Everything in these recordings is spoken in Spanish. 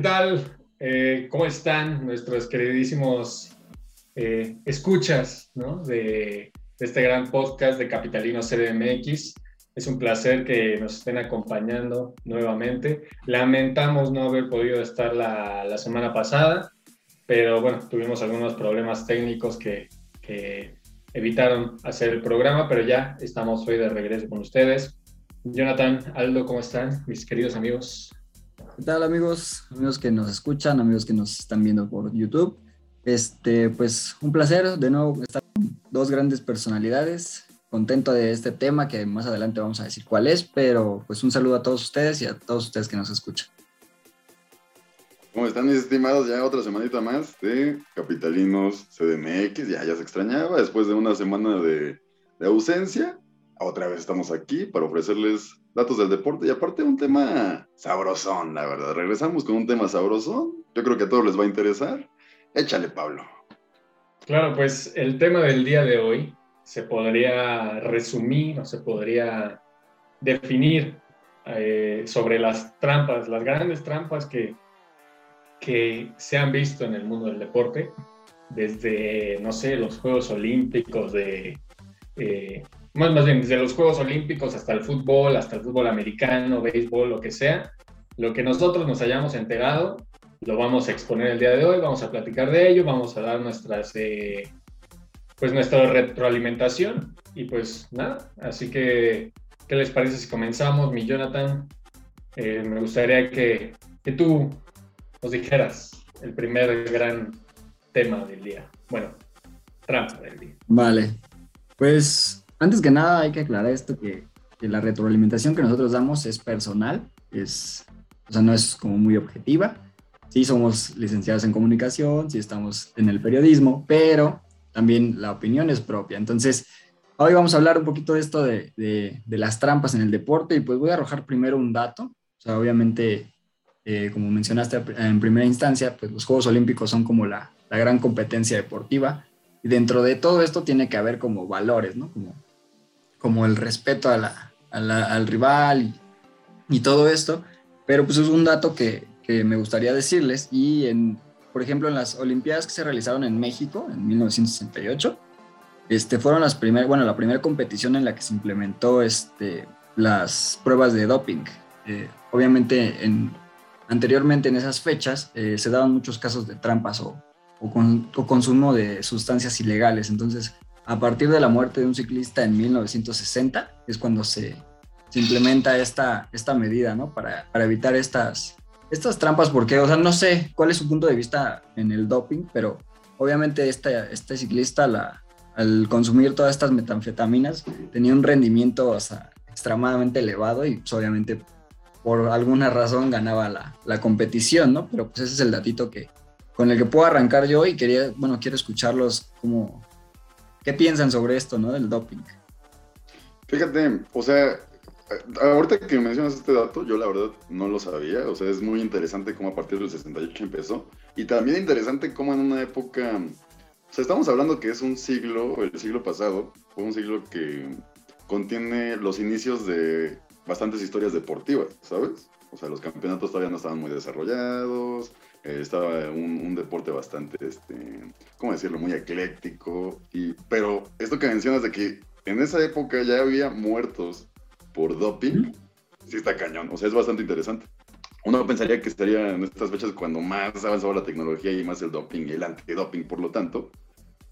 ¿Qué tal? Eh, ¿Cómo están nuestros queridísimos eh, escuchas de, este gran podcast de Capitalino CDMX? Es un placer que nos estén acompañando nuevamente. Lamentamos no haber podido estar la, la semana pasada, pero bueno, tuvimos algunos problemas técnicos que, que evitaron hacer el programa, pero ya estamos hoy de regreso con ustedes. Jonathan, Aldo, ¿cómo están, mis queridos amigos? ¿Qué tal, amigos? Amigos que nos escuchan, amigos que nos están viendo por YouTube. Este, pues un placer de nuevo estar con dos grandes personalidades. Contento de este tema que más adelante vamos a decir cuál es, pero pues un saludo a todos ustedes y a todos ustedes que nos escuchan. ¿Cómo están mis estimados? Ya otra semanita más de Capitalinos CDMX. Ya, ya se extrañaba después de una semana de, de ausencia otra vez estamos aquí para ofrecerles datos del deporte y aparte un tema sabrosón, la verdad. Regresamos con un tema sabrosón. Yo creo que a todos les va a interesar. Échale, Pablo. Claro, pues el tema del día de hoy se podría resumir o se podría definir eh, sobre las trampas, las grandes trampas que, que se han visto en el mundo del deporte, desde, no sé, los Juegos Olímpicos de... Eh, más, más bien desde los Juegos Olímpicos hasta el fútbol, hasta el fútbol americano, béisbol, lo que sea, lo que nosotros nos hayamos enterado, lo vamos a exponer el día de hoy, vamos a platicar de ello, vamos a dar nuestras, eh, pues nuestra retroalimentación y pues nada, así que, ¿qué les parece si comenzamos, mi Jonathan? Eh, me gustaría que, que tú nos dijeras el primer gran tema del día. Bueno, trampa del día. Vale, pues antes que nada hay que aclarar esto que, la retroalimentación que nosotros damos es personal, es, o sea, no es como muy objetiva. Sí somos licenciados en comunicación, sí estamos en el periodismo, pero también la opinión es propia. Entonces, hoy vamos a hablar un poquito de esto de, de, las trampas en el deporte y pues voy a arrojar primero un dato. O sea, obviamente, eh, como mencionaste en primera instancia, pues los Juegos Olímpicos son como la, la gran competencia deportiva y dentro de todo esto tiene que haber como valores, ¿no? Como como el respeto a al rival y, todo esto, pero pues es un dato que, que, me gustaría decirles y en, por ejemplo, en las Olimpiadas que se realizaron en México en 1968, este, fueron las primeras, bueno, la primera competición en la que se implementó este, las pruebas de doping. Eh, obviamente, en, anteriormente en esas fechas eh, se daban muchos casos de trampas o, o, con, o, consumo de sustancias ilegales. Entonces, a partir de la muerte de un ciclista en 1960, es cuando se, implementa esta, esta medida, ¿no? Para, evitar estas, estas trampas, porque, o sea, no sé cuál es su punto de vista en el doping, pero obviamente este, este ciclista, al consumir todas estas metanfetaminas, tenía un rendimiento extremadamente elevado y pues, obviamente por alguna razón ganaba la, la, competición, ¿no? Pero pues ese es el datito que, con el que puedo arrancar yo y quería, bueno, quiero escucharlos como, ¿Qué piensan sobre esto, no? Del doping. Fíjate, o sea, ahorita que mencionas este dato, yo la verdad no lo sabía. O sea, es muy interesante cómo a partir del 68 empezó. Y también interesante cómo en una época. O sea, estamos hablando que es un siglo, el siglo pasado, fue un siglo que contiene los inicios de bastantes historias deportivas, ¿sabes? O sea, los campeonatos todavía no estaban muy desarrollados, estaba un, deporte bastante, este, ¿cómo decirlo? Muy ecléctico. Y, pero esto que mencionas de que en esa época ya había muertos por doping, sí está cañón. O sea, es bastante interesante. Uno pensaría que estaría en estas fechas cuando más avanzaba la tecnología y más el doping y el antidoping, por lo tanto.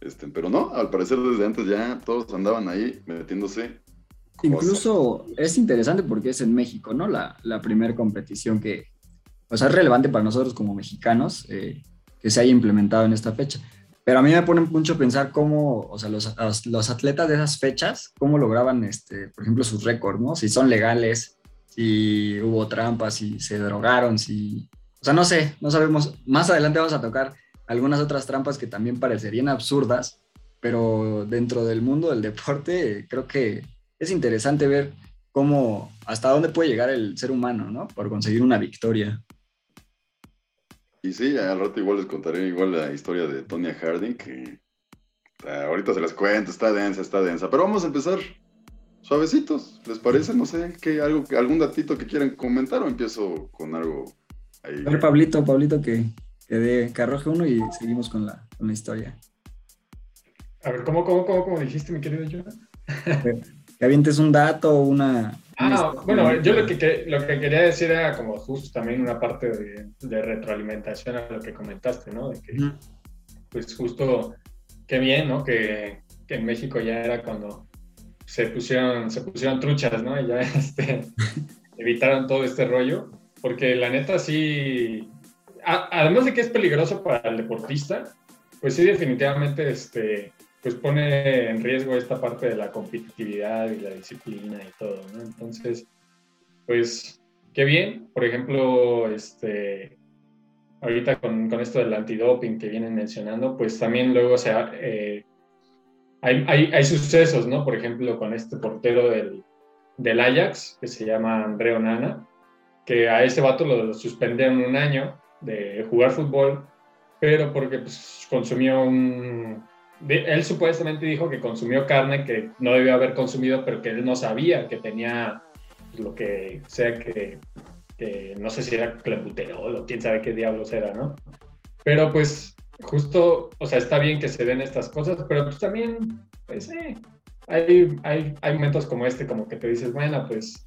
Este, pero no, al parecer desde antes ya todos andaban ahí metiéndose. Incluso es interesante porque es en México, ¿no? La, la primera competición que, o sea, es relevante para nosotros como mexicanos eh, que se haya implementado en esta fecha. Pero a mí me pone mucho a pensar cómo, o sea, los, los, atletas de esas fechas, cómo lograban, este, por ejemplo, sus récords, ¿no? Si son legales, si hubo trampas, si se drogaron, si... O sea, no sé, no sabemos. Más adelante vamos a tocar algunas otras trampas que también parecerían absurdas, pero dentro del mundo del deporte creo que es interesante ver cómo, hasta dónde puede llegar el ser humano, ¿no? Por conseguir una victoria. Y sí, al rato igual les contaré igual la historia de Tonya Harding, que ahorita se las cuento, está densa, está densa. Pero vamos a empezar suavecitos, ¿les parece? No sé, ¿qué, algo, algún datito que quieran comentar o empiezo con algo A ver, Pablito, Pablito, que, que, que arroje uno y seguimos con la, con la historia. A ver, ¿cómo, cómo, cómo, cómo dijiste, mi querido Jonathan? que avientes un dato o una... Ah, bueno, yo lo que, lo que quería decir era como justo también una parte de, retroalimentación a lo que comentaste, ¿no? De que, pues justo, qué bien, ¿no? Que, que, en México ya era cuando se pusieron, se pusieron truchas, ¿no? Y ya este, evitaron todo este rollo, porque la neta sí, además de que es peligroso para el deportista, pues sí definitivamente este, pues pone en riesgo esta parte de la competitividad y la disciplina y todo, ¿no? Entonces, pues, qué bien. Por ejemplo, este, ahorita con, con esto del antidoping que vienen mencionando, pues también luego se eh, hay, hay, hay, sucesos, ¿no? Por ejemplo, con este portero del, del Ajax, que se llama André Onana, que a ese vato lo suspendieron un año de jugar fútbol, pero porque pues, consumió un, él supuestamente dijo que consumió carne que no debió haber consumido, pero que él no sabía que tenía lo que sea que, no sé si era clenbuterol o quién sabe qué diablos era, ¿no? Pero pues justo, o sea, está bien que se den estas cosas, pero pues también, pues, eh, hay, hay, hay, momentos como este, como que te dices, bueno, pues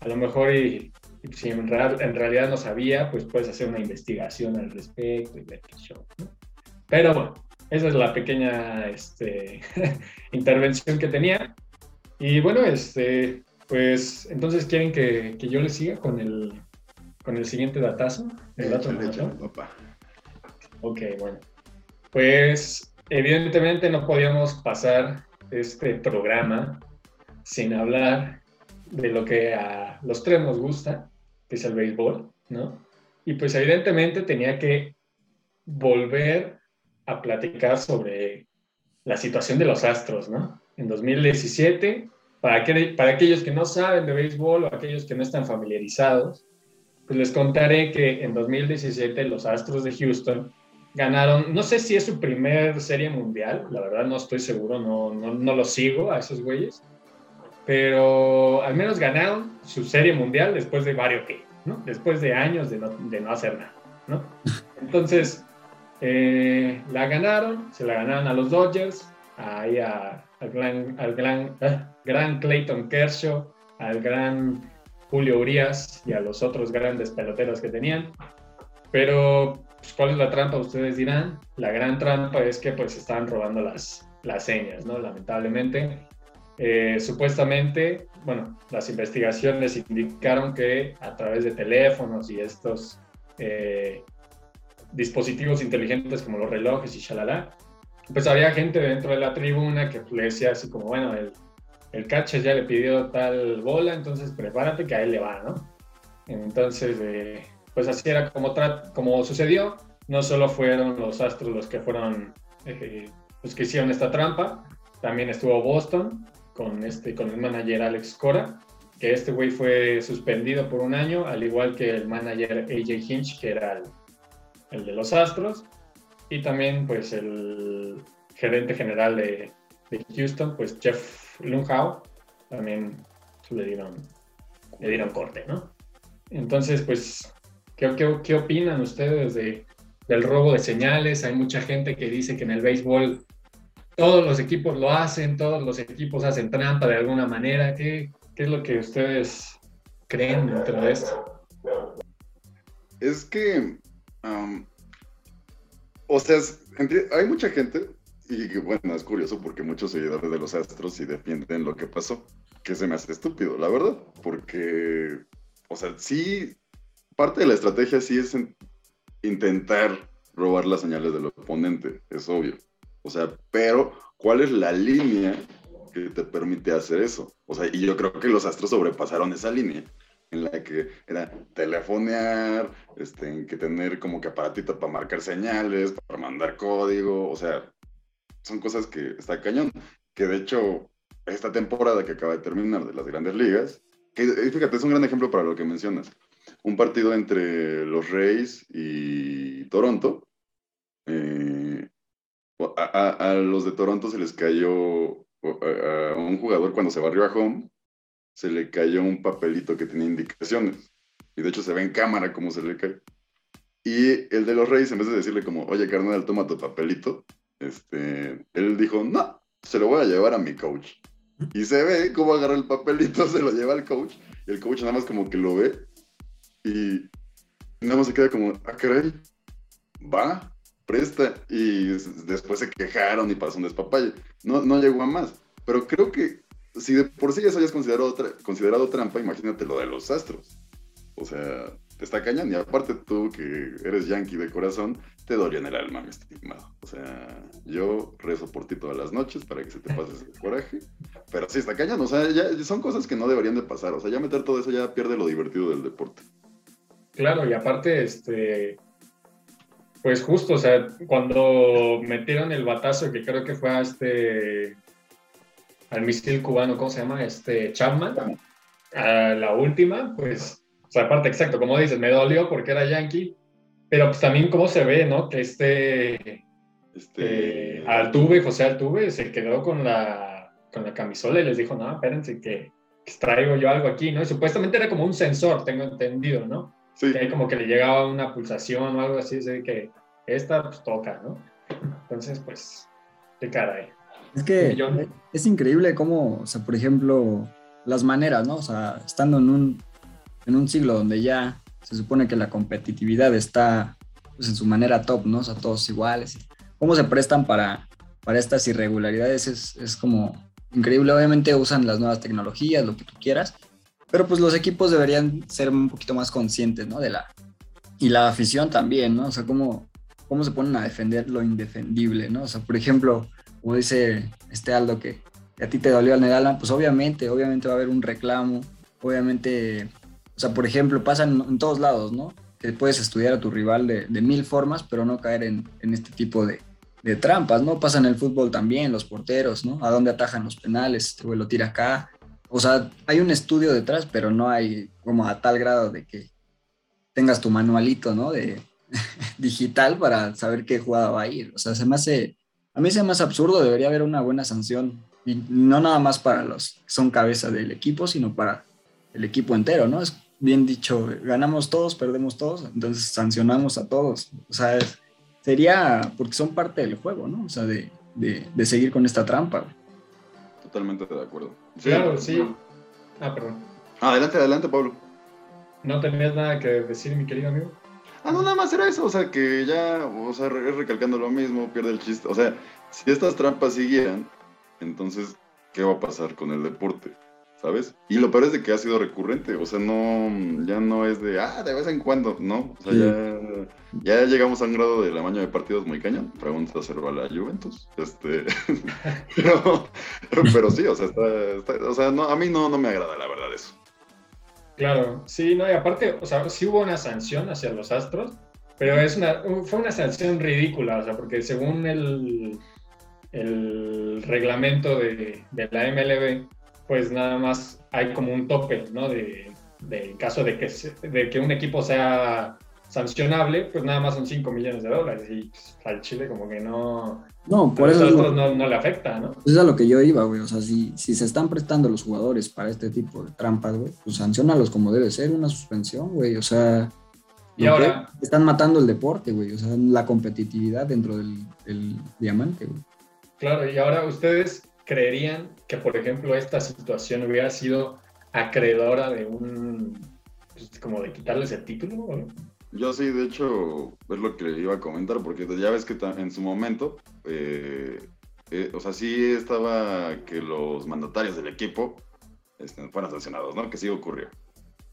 a lo mejor y, si en, en, realidad no sabía, pues puedes hacer una investigación al respecto y ver qué show, ¿no? Pero bueno, esa es la pequeña este, intervención que tenía. Y bueno, este, pues entonces quieren que, que yo les siga con el, con el siguiente datazo. El dato Ok, bueno. Pues evidentemente no podíamos pasar este programa sin hablar de lo que a los tres nos gusta, que es el béisbol, ¿no? Y pues evidentemente tenía que volver a platicar sobre la situación de los Astros, ¿no? En 2017, para, que, para aquellos que no saben de béisbol o aquellos que no están familiarizados, pues les contaré que en 2017 los Astros de Houston ganaron, no sé si es su primer serie mundial, la verdad no estoy seguro, no, no, no lo sigo a esos güeyes, pero al menos ganaron su serie mundial después de varios, ¿no? Después de años de no, de no hacer nada, ¿no? Entonces, eh, la ganaron, se la ganaron a los Dodgers, ahí al, gran, al gran, eh, gran Clayton Kershaw, al gran Julio Urias y a los otros grandes peloteros que tenían. Pero, pues, ¿cuál es la trampa? Ustedes dirán. La gran trampa es que pues estaban robando las, las señas, ¿no? Lamentablemente. Eh, supuestamente, bueno, las investigaciones indicaron que a través de teléfonos y estos dispositivos inteligentes como los relojes y shalala, pues había gente dentro de la tribuna que le decía así como, bueno, el, el catcher ya le pidió tal bola, entonces prepárate que a él le va, ¿no? Entonces, eh, pues así era como, como sucedió. No solo fueron los Astros los que fueron, eh, los que hicieron esta trampa, también estuvo Boston con, este, con el manager Alex Cora, que este güey fue suspendido por un año, al igual que el manager AJ Hinch, que era el, el de los Astros, y también pues el gerente general de, Houston, pues Jeff Lunhau, también le dieron, le dieron corte, ¿no? Entonces, pues, ¿qué, qué, opinan ustedes de, del robo de señales? Hay mucha gente que dice que en el béisbol todos los equipos lo hacen, todos los equipos hacen trampa de alguna manera. ¿Qué, qué es lo que ustedes creen dentro de esto? Es que o sea, hay mucha gente, y bueno, es curioso porque muchos seguidores de los Astros sí defienden lo que pasó, que se me hace estúpido, la verdad, porque, o sea, sí, parte de la estrategia sí es intentar robar las señales del oponente, es obvio. O sea, pero ¿cuál es la línea que te permite hacer eso? O sea, y yo creo que los Astros sobrepasaron esa línea en la que era telefonear, este, que tener como que aparatito para marcar señales, para mandar código, o sea, son cosas que está cañón. Que de hecho, esta temporada que acaba de terminar de las grandes ligas, que eh, fíjate, es un gran ejemplo para lo que mencionas. Un partido entre los Reyes y Toronto. Eh, a, los de Toronto se les cayó a, un jugador cuando se barrió a home se le cayó un papelito que tenía indicaciones. Y de hecho se ve en cámara cómo se le cae. Y el de los Reyes, en vez de decirle como, oye, carnal, toma tu papelito, este, él dijo, no, se lo voy a llevar a mi coach. Y se ve cómo agarra el papelito, se lo lleva al coach, y el coach nada más como que lo ve, y nada más se queda como, ah, caray, va, presta. Y después se quejaron y pasó un despapalle. No, no llegó a más. Pero creo que si de por sí eso hayas considerado, considerado trampa, imagínate lo de los astros. O sea, te está cañando. Y aparte tú, que eres yankee de corazón, te dolió en el alma, mi estimado. O sea, yo rezo por ti todas las noches para que se te pase ese coraje. Pero sí está cañando. O sea, ya son cosas que no deberían de pasar. O sea, ya meter todo eso ya pierde lo divertido del deporte. Claro, y aparte, este, pues justo, o sea, cuando metieron el batazo, que creo que fue a este, al misil cubano, ¿cómo se llama? Este, Chapman, a la última, pues, o sea, aparte, exacto, como dices, me dolió porque era yankee, pero pues también cómo se ve, ¿no? Que este, este... Eh, Altuve, José Altuve, se quedó con la, con la camisola y les dijo, no, espérense que, que traigo yo algo aquí, ¿no? Y supuestamente era como un sensor, tengo entendido, ¿no? Sí. Que como que le llegaba una pulsación o algo así, así que esta pues toca, ¿no? Entonces, pues, qué caray. Es que es increíble cómo, o sea, por ejemplo, las maneras, ¿no? O sea, estando en un, en un siglo donde ya se supone que la competitividad está pues, en su manera top, ¿no? O sea, todos iguales. ¿Cómo se prestan para, para estas irregularidades? Es, es como increíble. Obviamente usan las nuevas tecnologías, lo que tú quieras, pero pues los equipos deberían ser un poquito más conscientes, ¿no? De la, y la afición también, ¿no? O sea, cómo, cómo se ponen a defender lo indefendible, ¿no? O sea, por ejemplo, como dice este Aldo, que, a ti te dolió al Nedalman, pues obviamente, obviamente va a haber un reclamo, obviamente, o sea, por ejemplo, pasa en, todos lados, ¿no? Que puedes estudiar a tu rival de, mil formas, pero no caer en, este tipo de, de, trampas, ¿no? Pasa en el fútbol también, los porteros, ¿no? A dónde atajan los penales, este güey lo tira acá, o sea, hay un estudio detrás, pero no hay como a tal grado de que tengas tu manualito, ¿no? De digital para saber qué jugada va a ir. O sea, se me hace, a mí se me hace absurdo, debería haber una buena sanción. Y no nada más para los que son cabeza del equipo, sino para el equipo entero, ¿no? Es bien dicho, ganamos todos, perdemos todos, entonces sancionamos a todos. O sea, sería porque son parte del juego, ¿no? O sea, de, de seguir con esta trampa totalmente de acuerdo. claro, sí. Ah, perdón. Adelante, adelante, Pablo. ¿No tenías nada que decir, mi querido amigo? Ah, no, nada más era eso, o sea, que ya, o sea, recalcando lo mismo, pierde el chiste. O sea, si estas trampas siguieran, entonces, ¿qué va a pasar con el deporte? ¿Sabes? Y lo peor es de que ha sido recurrente, o sea, no, ya no es de, ah, de vez en cuando, ¿no? O sea, ya ya llegamos a un grado del tamaño de partidos muy cañón. Pregunta hacerlo a la Juventus. Este, pero, sí, o sea, o sea no, a mí no, no me agrada la verdad eso. Claro, sí, no, y aparte, o sea, sí hubo una sanción hacia los Astros, pero es una, fue una sanción ridícula, o sea, porque según el, el reglamento de, de la MLB, pues nada más hay como un tope, ¿no? De, de caso de que, de que un equipo sea sancionable, pues nada más son 5 millones de dólares y pues, al Chile como que no... No, por eso... no, no, le afecta, ¿no? Eso es a lo que yo iba, güey. O sea, si, si se están prestando los jugadores para este tipo de trampas, güey, pues sancionalos como debe ser, una suspensión, güey. O sea... Y ahora... Están matando el deporte, güey. O sea, la competitividad dentro del, del diamante, güey. Claro, y ahora ustedes creerían que, por ejemplo, esta situación hubiera sido acreedora de un... Pues, como de quitarles el título, ¿no? Yo sí, de hecho, es lo que iba a comentar, porque ya ves que en su momento, eh, eh, o sea, sí estaba que los mandatarios del equipo este, fueran sancionados, ¿no? Que sí ocurrió.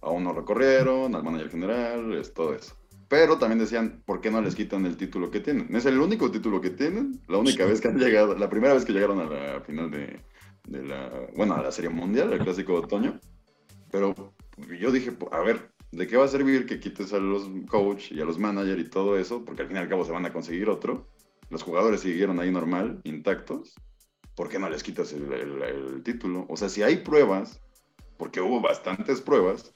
A uno recorrieron, al manager general, es todo eso. Pero también decían, ¿por qué no les quitan el título que tienen? Es el único título que tienen, la única vez que han llegado, la primera vez que llegaron a la final de, la, bueno, a la Serie Mundial, el Clásico de Otoño. Pero yo dije, a ver, ¿de qué va a servir que quites a los coach y a los managers y todo eso? Porque al fin y al cabo se van a conseguir otro. Los jugadores siguieron ahí normal, intactos. ¿Por qué no les quitas el, título? O sea, si hay pruebas, porque hubo bastantes pruebas,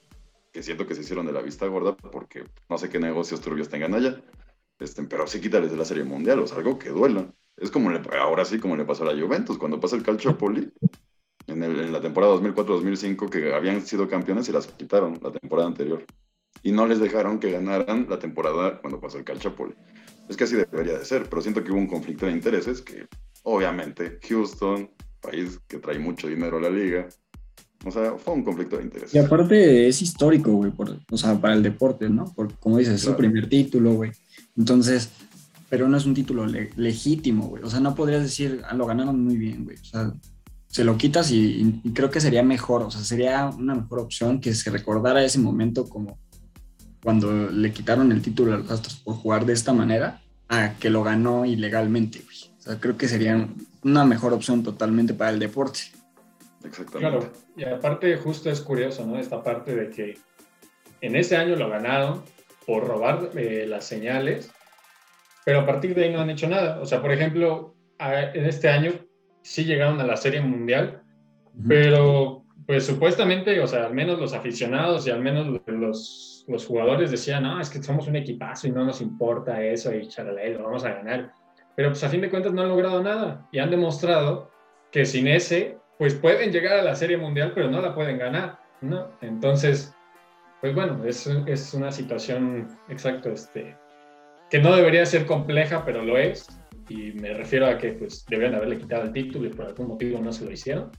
que siento que se hicieron de la vista gorda, porque no sé qué negocios turbios tengan allá, este, pero sí quítales de la Serie Mundial, o sea, algo que duela. Es como ahora sí, como le pasó a la Juventus, cuando pasa el Calciopoli, en, la temporada 2004-2005 que habían sido campeones y las quitaron la temporada anterior. y no les dejaron que ganaran la temporada cuando pasó el Calciopoli. Es que así debería de ser, pero siento que hubo un conflicto de intereses que obviamente Houston, país que trae mucho dinero a la liga, o sea, fue un conflicto de intereses. Y aparte es histórico, güey, o sea, para el deporte, ¿no? Porque como dices, es su primer título, güey. Entonces, pero no es un título legítimo, güey. O sea, no podrías decir, ah, lo ganaron muy bien, güey. O sea, se lo quitas y, creo que sería mejor, o sea, sería una mejor opción que se recordara ese momento como cuando le quitaron el título a los Astros por jugar de esta manera, a que lo ganó ilegalmente, güey. O sea, creo que sería una mejor opción totalmente para el deporte. Exactamente. Claro, y aparte justo es curioso, ¿no? Esta parte de que en ese año lo ganaron por robar eh, las señales, pero a partir de ahí no han hecho nada. O sea, por ejemplo, en este año sí llegaron a la Serie Mundial, pero pues supuestamente, o sea, al menos los aficionados y al menos los, los jugadores decían, no, es que somos un equipazo y no nos importa eso y charalé, lo vamos a ganar. Pero pues a fin de cuentas no han logrado nada y han demostrado que sin ese, pues pueden llegar a la Serie Mundial, pero no la pueden ganar, ¿no? Entonces, pues bueno, es, es una situación, exacto, este, que no debería ser compleja, pero lo es y me refiero a que pues debían haberle quitado el título y por algún motivo no se lo hicieron.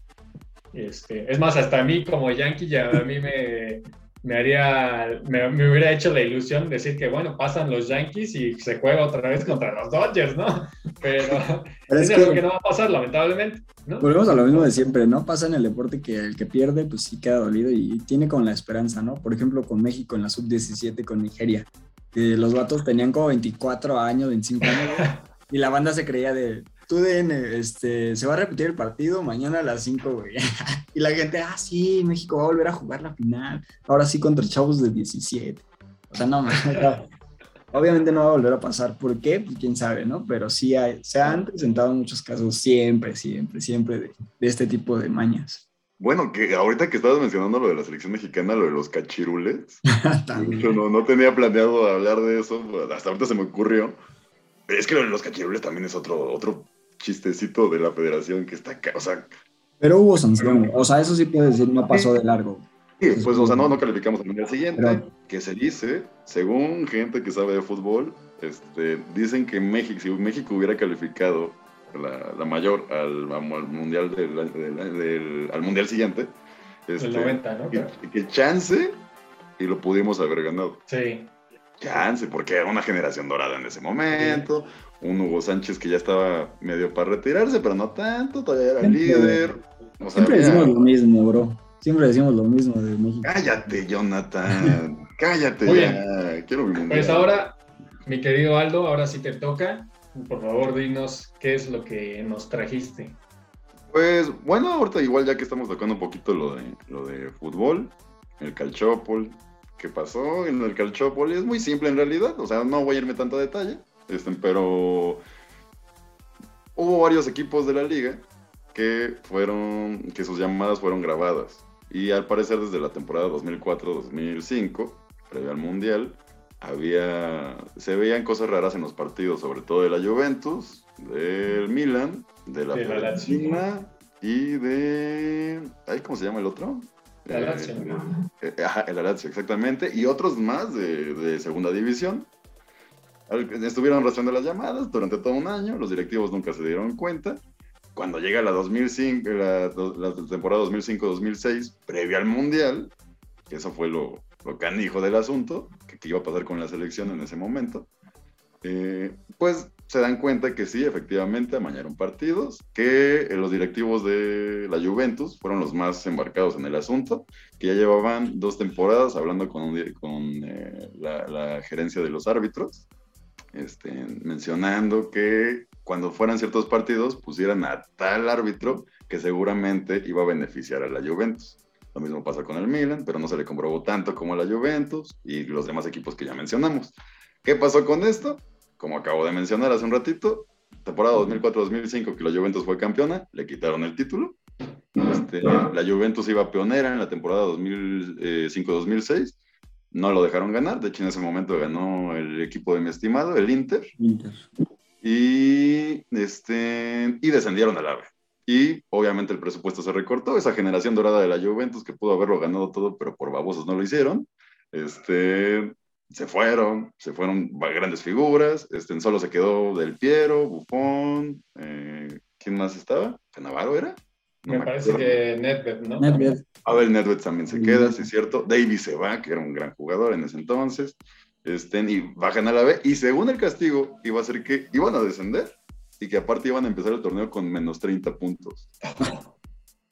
Este, es más, hasta a mí como Yankee ya a mí me, me haría, me, hubiera hecho la ilusión decir que bueno, pasan los Yankees y se juega otra vez contra los Dodgers, ¿no? Pero, es, que, que no va a pasar, lamentablemente. ¿no? Volvemos a lo mismo de siempre, ¿no? Pasa en el deporte que el que pierde, pues sí queda dolido y tiene con la esperanza, ¿no? Por ejemplo, con México en la sub-17 con Nigeria, que los vatos tenían como 24 años, 25 años. Y la banda se creía de, tú den, este, se va a repetir el partido mañana a las 5, güey. y la gente, ah, sí, México va a volver a jugar la final. Ahora sí contra chavos de 17. O sea, no, obviamente no va a volver a pasar. ¿Por qué? Pues quién sabe, ¿no? Pero sí se han presentado muchos casos siempre, siempre, siempre de, este tipo de mañas. Bueno, que ahorita que estabas mencionando lo de la selección mexicana, lo de los cachirules, yo no, no tenía planeado hablar de eso, hasta ahorita se me ocurrió es que los cachirules también es otro, otro chistecito de la federación que está, o sea... Pero hubo sanción, o sea, eso sí puede decir, no pasó de largo. Sí, pues, o sea, no, no calificamos al mundial siguiente, que se dice, según gente que sabe de fútbol, este, dicen que México, si México hubiera calificado la, la mayor al, al mundial del, al mundial siguiente, este, el 90, ¿no? Que, que, chance y lo pudimos haber ganado. Sí chance, porque era una generación dorada en ese momento. Un Hugo Sánchez que ya estaba medio para retirarse, pero no tanto, todavía era líder. siempre decimos lo mismo, bro. Siempre decimos lo mismo de México. Cállate, Jonathan. Cállate ya. Quiero mi Pues ahora, mi querido Aldo, ahora sí te toca. Por favor, dinos qué es lo que nos trajiste. Pues bueno, ahorita igual ya que estamos tocando un poquito lo de, lo de fútbol, el calchópol, ¿Qué pasó en el Calciopoli es muy simple en realidad, o sea, no voy a irme tanto a detalle, este, pero hubo varios equipos de la liga que fueron, que sus llamadas fueron grabadas. Y al parecer desde la temporada 2004-2005, previo al Mundial, había, se veían cosas raras en los partidos, sobre todo de la Juventus, del Milan, de la Fiorentina y de... ¿Cómo se llama el otro? El Lazio. Eh, eh, ajá, el Lazio, exactamente. Y otros más de, segunda división. Estuvieron rastreando las llamadas durante todo un año. Los directivos nunca se dieron cuenta. Cuando llega la, 2005, la, temporada 2005-2006, previa al Mundial, que eso fue lo, lo canijo del asunto, que, que, iba a pasar con la selección en ese momento, eh, pues se dan cuenta que sí, efectivamente, amañaron partidos, que eh, los directivos de la Juventus fueron los más embarcados en el asunto, que ya llevaban dos temporadas hablando con, con eh, la, gerencia de los árbitros, este, mencionando que cuando fueran ciertos partidos pusieran a tal árbitro que seguramente iba a beneficiar a la Juventus. Lo mismo pasa con el Milan, pero no se le comprobó tanto como a la Juventus y los demás equipos que ya mencionamos. ¿Qué pasó con esto? como acabo de mencionar hace un ratito, temporada 2004-2005 que la Juventus fue campeona, le quitaron el título. Este, la Juventus iba pionera en la temporada 2005-2006, no lo dejaron ganar, de hecho en ese momento ganó el equipo de mi estimado, el Inter. Y, este, y descendieron al AVE. Y obviamente el presupuesto se recortó, esa generación dorada de la Juventus que pudo haberlo ganado todo, pero por babosos no lo hicieron, Este, se fueron, se fueron grandes figuras, este, solo se quedó Del Piero, Buffon, eh, ¿quién más estaba? ¿Canavaro era? Me, parece que Nedved, ¿no? Nedved. A ver, Nedved también se queda, sí es cierto. Davis se va, que era un gran jugador en ese entonces. Este, y bajan a la B. Y según el castigo, iba a ser que iban a descender y que aparte iban a empezar el torneo con menos 30 puntos.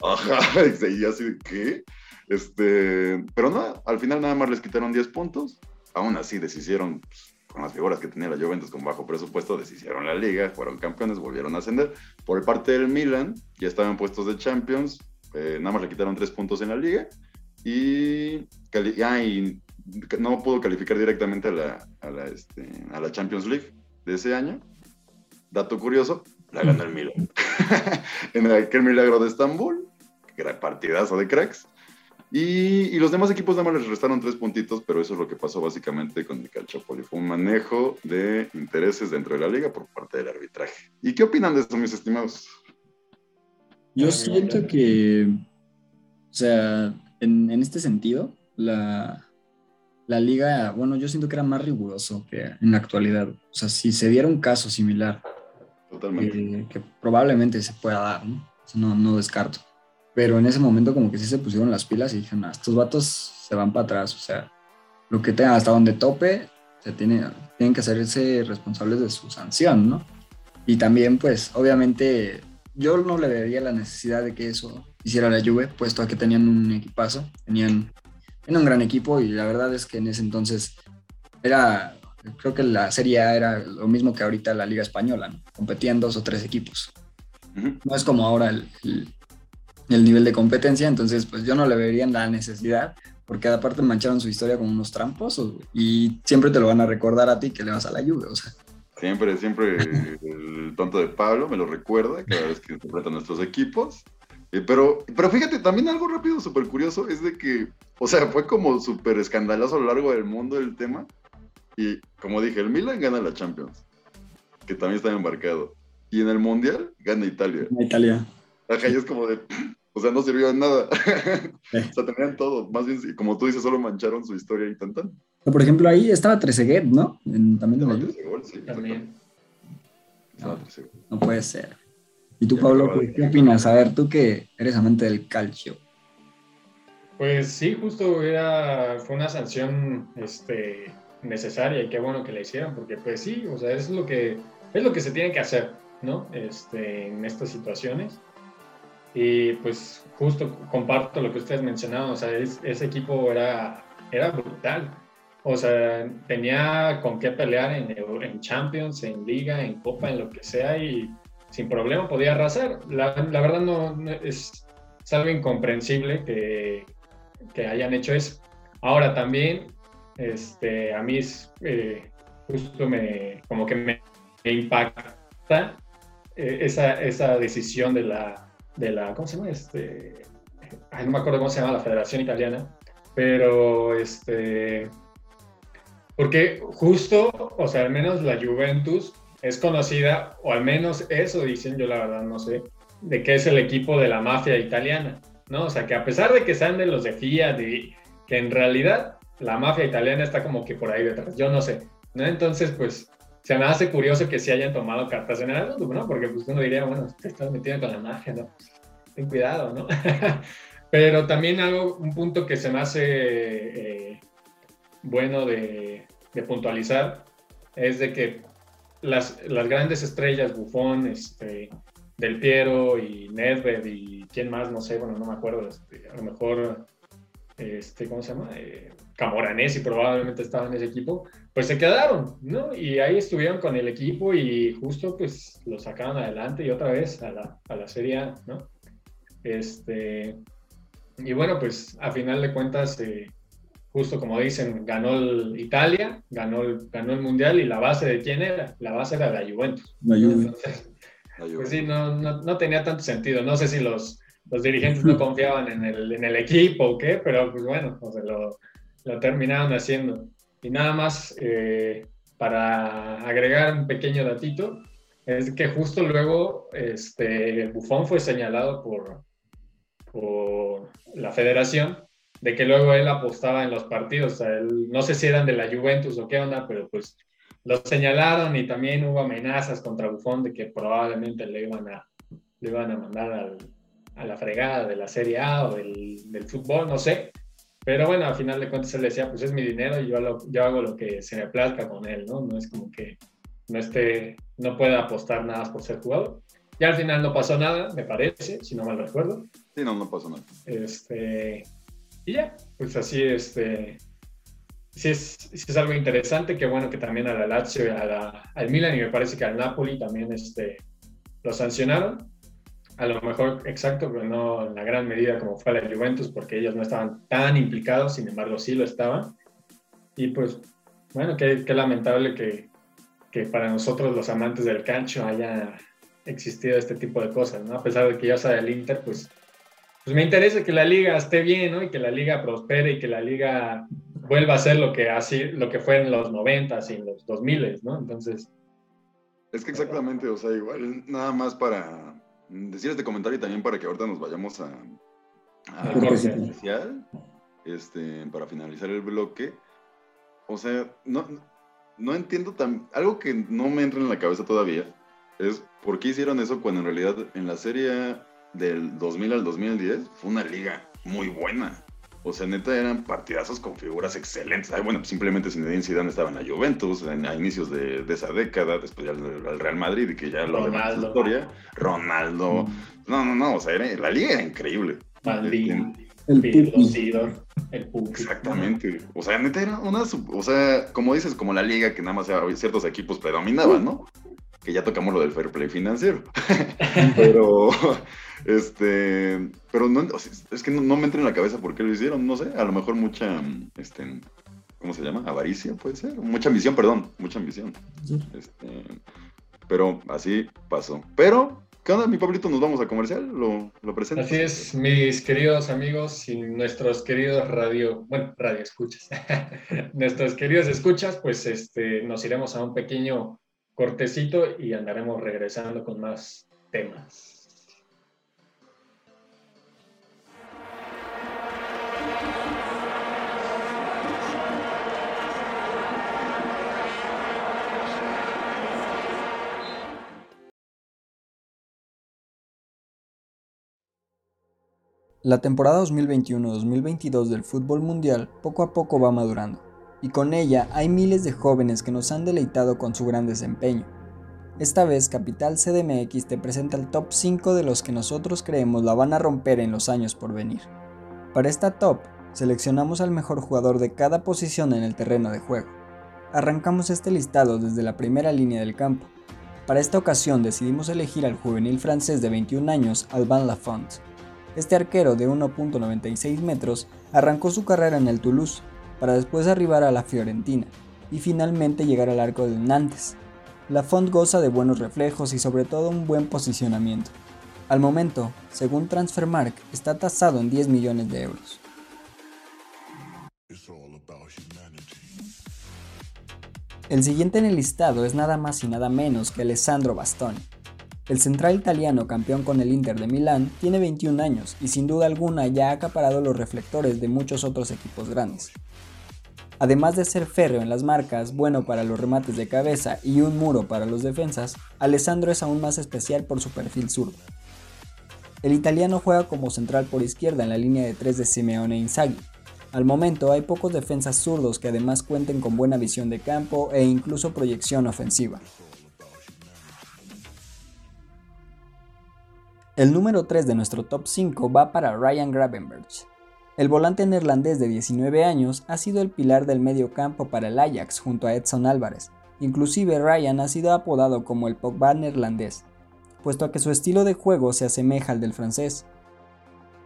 Ajá, y así, ¿qué? Este, pero no, al final nada más les quitaron 10 puntos. Aún así deshicieron, pues, con las figuras que tenía la Juventus con bajo presupuesto, deshicieron la liga, fueron campeones, volvieron a ascender. Por parte del Milan, ya estaban puestos de Champions, eh, nada más le quitaron 3 puntos en la liga. Y, no pudo calificar directamente a la, a la, este, a la Champions League de ese año. Dato curioso, la ganó el Milan. en aquel milagro de Estambul, gran partidazo de cracks. Y, los demás equipos nada más les restaron tres puntitos, pero eso es lo que pasó básicamente con el Calciopoli. Fue un manejo de intereses dentro de la liga por parte del arbitraje. ¿Y qué opinan de esto, mis estimados? Yo siento que, o sea, en, en este sentido, la, la liga, bueno, yo siento que era más riguroso que en la actualidad. O sea, si se diera un caso similar, eh, que probablemente se pueda dar, ¿no? ¿no? no, descarto. Pero en ese momento como que sí se pusieron las pilas y dijeron, estos vatos se van para atrás, o sea, lo que tengan hasta donde tope, se tiene, tienen que hacerse responsables de su sanción, ¿no? Y también, pues, obviamente, yo no le vería la necesidad de que eso hiciera la Juve, puesto a que tenían un equipazo, tenían, tenían un gran equipo y la verdad es que en ese entonces era creo que la Serie A era lo mismo que ahorita la Liga Española, ¿no? competían dos o tres equipos. No es como ahora el, el, nivel de competencia, entonces pues yo no le vería la necesidad, porque aparte mancharon su historia con unos trampos y siempre te lo van a recordar a ti que le vas a la lluvia, o sea. Siempre, siempre el tonto de Pablo me lo recuerda cada vez que enfrentan nuestros equipos. Eh, pero, pero fíjate, también algo rápido, súper curioso, es de que, o sea, fue como súper escandaloso a lo largo del mundo el tema, y como dije, el Milan gana la Champions, que también está embarcado. Y en el Mundial gana Italia. Italia. Ajá, y es como de, o sea, no sirvió de nada. o sea, tenían todo. Más bien, como tú dices, solo mancharon su historia y tan tan. Por ejemplo, ahí estaba Trezeguet, ¿no? también de la sí, también. No, no, puede ser. ¿Y tú, Pablo, qué, opinas? A ver, tú que eres amante del calcio. Pues sí, justo era, fue una sanción este, necesaria y qué bueno que la hicieran, porque pues sí, o sea, es lo que, es lo que se tiene que hacer, ¿no? Este, en estas situaciones. Y pues justo comparto lo que ustedes mencionaron, o sea, ese equipo era, era brutal. O sea, tenía con qué pelear en, en, Champions, en Liga, en Copa, en lo que sea, y sin problema podía arrasar. La, la verdad no, es, es, algo incomprensible que, que hayan hecho eso. Ahora también este, a mí eh, justo me, como que me, impacta eh, esa, esa, decisión de la, de la, ¿cómo se llama? Este, no me acuerdo cómo se llama la Federación Italiana, pero este, porque justo, o sea, al menos la Juventus es conocida, o al menos eso dicen, yo la verdad no sé, de que es el equipo de la mafia italiana, ¿no? O sea, que a pesar de que sean de los de Fiat y que en realidad la mafia italiana está como que por ahí detrás, yo no sé, ¿no? Entonces, pues, se me hace curioso que sí hayan tomado cartas en el asunto, ¿no? Porque pues uno diría, bueno, te estás metiendo con la mafia, ¿no? ten cuidado, ¿no? Pero también algo, un punto que se me hace eh, bueno de, puntualizar es de que las, las grandes estrellas, Buffon, este, Del Piero y Nedved y quién más, no sé, bueno, no me acuerdo, este, a lo mejor, este, ¿cómo se llama? Eh, Camoranesi probablemente estaba en ese equipo, pues se quedaron, ¿no? Y ahí estuvieron con el equipo y justo pues lo sacaron adelante y otra vez a la, a la Serie A, ¿no? Este, y bueno, pues a final de cuentas, eh, justo como dicen, ganó el Italia, ganó el, ganó el Mundial y la base de quién era? La base era la Juventus. La Juventus. pues sí, no, no, no tenía tanto sentido. No sé si los, los dirigentes no confiaban en el, en el equipo o qué, pero pues bueno, o sea, lo, lo terminaron haciendo. Y nada más eh, para agregar un pequeño datito, es que justo luego este, Buffon fue señalado por, por la federación de que luego él apostaba en los partidos. no sé si eran de la Juventus o qué onda, pero pues lo señalaron y también hubo amenazas contra Buffon de que probablemente le iban a, le iban a mandar a la fregada de la Serie A o del, del, fútbol, no sé. Pero bueno, al final de cuentas él decía, pues es mi dinero y yo, lo, yo hago lo que se me plazca con él, ¿no? No es como que no esté, no pueda apostar nada por ser jugador. Ya al final no pasó nada, me parece, si no mal recuerdo. Sí, no, no pasó nada. Este, y ya, pues así, este, sí es, es algo interesante, que bueno que también a la Lazio a la, al Milan y me parece que al Napoli también este, lo sancionaron. A lo mejor exacto, pero no en la gran medida como fue la Juventus, porque ellos no estaban tan implicados, sin embargo sí lo estaban. Y pues, bueno, qué, qué lamentable que, que para nosotros los amantes del cancho haya existido este tipo de cosas, ¿no? A pesar de que yo sea del Inter, pues, pues me interesa que la liga esté bien, ¿no? Y que la liga prospere y que la liga vuelva a ser lo que, así, lo que fue en los 90 y en los 2000, ¿no? Entonces... Es que exactamente, o sea, igual nada más para decir este comentario también para que ahorita nos vayamos a, a especial, este, para finalizar el bloque. O sea, no, no entiendo tan, algo que no me entra en la cabeza todavía es por qué hicieron eso cuando en realidad en la serie del 2000 al 2010 fue una liga muy buena. O sea, neta eran partidazos con figuras excelentes. Ay, bueno, simplemente Zinedine Zidane estaba en la Juventus a inicios de, esa década, después ya al Real Madrid y que ya lo demás la historia. Ronaldo. Mm. No, no, no, o sea, la liga era increíble. Maldín. El, el Exactamente. O sea, neta era una. O sea, como dices, como la liga que nada más ciertos equipos predominaban, ¿no? Que ya tocamos lo del fair play financiero. pero. Este, pero no, es que no, me entra en la cabeza por qué lo hicieron, no sé, a lo mejor mucha, este, ¿cómo se llama? Avaricia, puede ser, mucha ambición, perdón, mucha ambición. Este, pero así pasó. Pero, ¿qué onda, mi Pablito? ¿Nos vamos a comercial? ¿Lo, lo presento? Así es, mis queridos amigos y nuestros queridos radio, bueno, radio escuchas, nuestros queridos escuchas, pues este, nos iremos a un pequeño cortecito y andaremos regresando con más temas. La temporada 2021-2022 del fútbol mundial poco a poco va madurando, y con ella hay miles de jóvenes que nos han deleitado con su gran desempeño. Esta vez Capital CDMX te presenta el top 5 de los que nosotros creemos la van a romper en los años por venir. Para esta top, seleccionamos al mejor jugador de cada posición en el terreno de juego. Arrancamos este listado desde la primera línea del campo. Para esta ocasión decidimos elegir al juvenil francés de 21 años, Alban Lafont, este arquero de 1.96 metros arrancó su carrera en el Toulouse, para después arribar a la Fiorentina y finalmente llegar al arco del Nantes. La Font goza de buenos reflejos y sobre todo un buen posicionamiento. Al momento, según Transfermark, está tasado en 10 millones de euros. El siguiente en el listado es nada más y nada menos que Alessandro Bastoni, el central italiano campeón con el Inter de Milán tiene 21 años y sin duda alguna ya ha acaparado los reflectores de muchos otros equipos grandes. Además de ser férreo en las marcas, bueno para los remates de cabeza y un muro para los defensas, Alessandro es aún más especial por su perfil zurdo. El italiano juega como central por izquierda en la línea de 3 de Simeone Inzaghi. Al momento hay pocos defensas zurdos que además cuenten con buena visión de campo e incluso proyección ofensiva. El número 3 de nuestro top 5 va para Ryan Gravenberch. El volante neerlandés de 19 años ha sido el pilar del medio campo para el Ajax junto a Edson Álvarez. Inclusive Ryan ha sido apodado como el Pogba neerlandés, puesto que su estilo de juego se asemeja al del francés.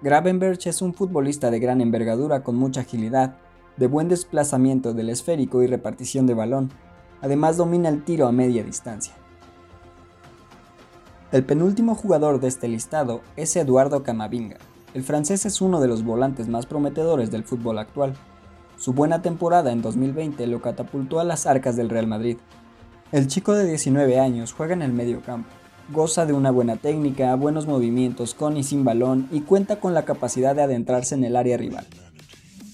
Gravenberch es un futbolista de gran envergadura con mucha agilidad, de buen desplazamiento del esférico y repartición de balón. Además domina el tiro a media distancia. El penúltimo jugador de este listado es Eduardo Camavinga. El francés es uno de los volantes más prometedores del fútbol actual. Su buena temporada en 2020 lo catapultó a las arcas del Real Madrid. El chico de 19 años juega en el medio campo. Goza de una buena técnica, buenos movimientos con y sin balón y cuenta con la capacidad de adentrarse en el área rival.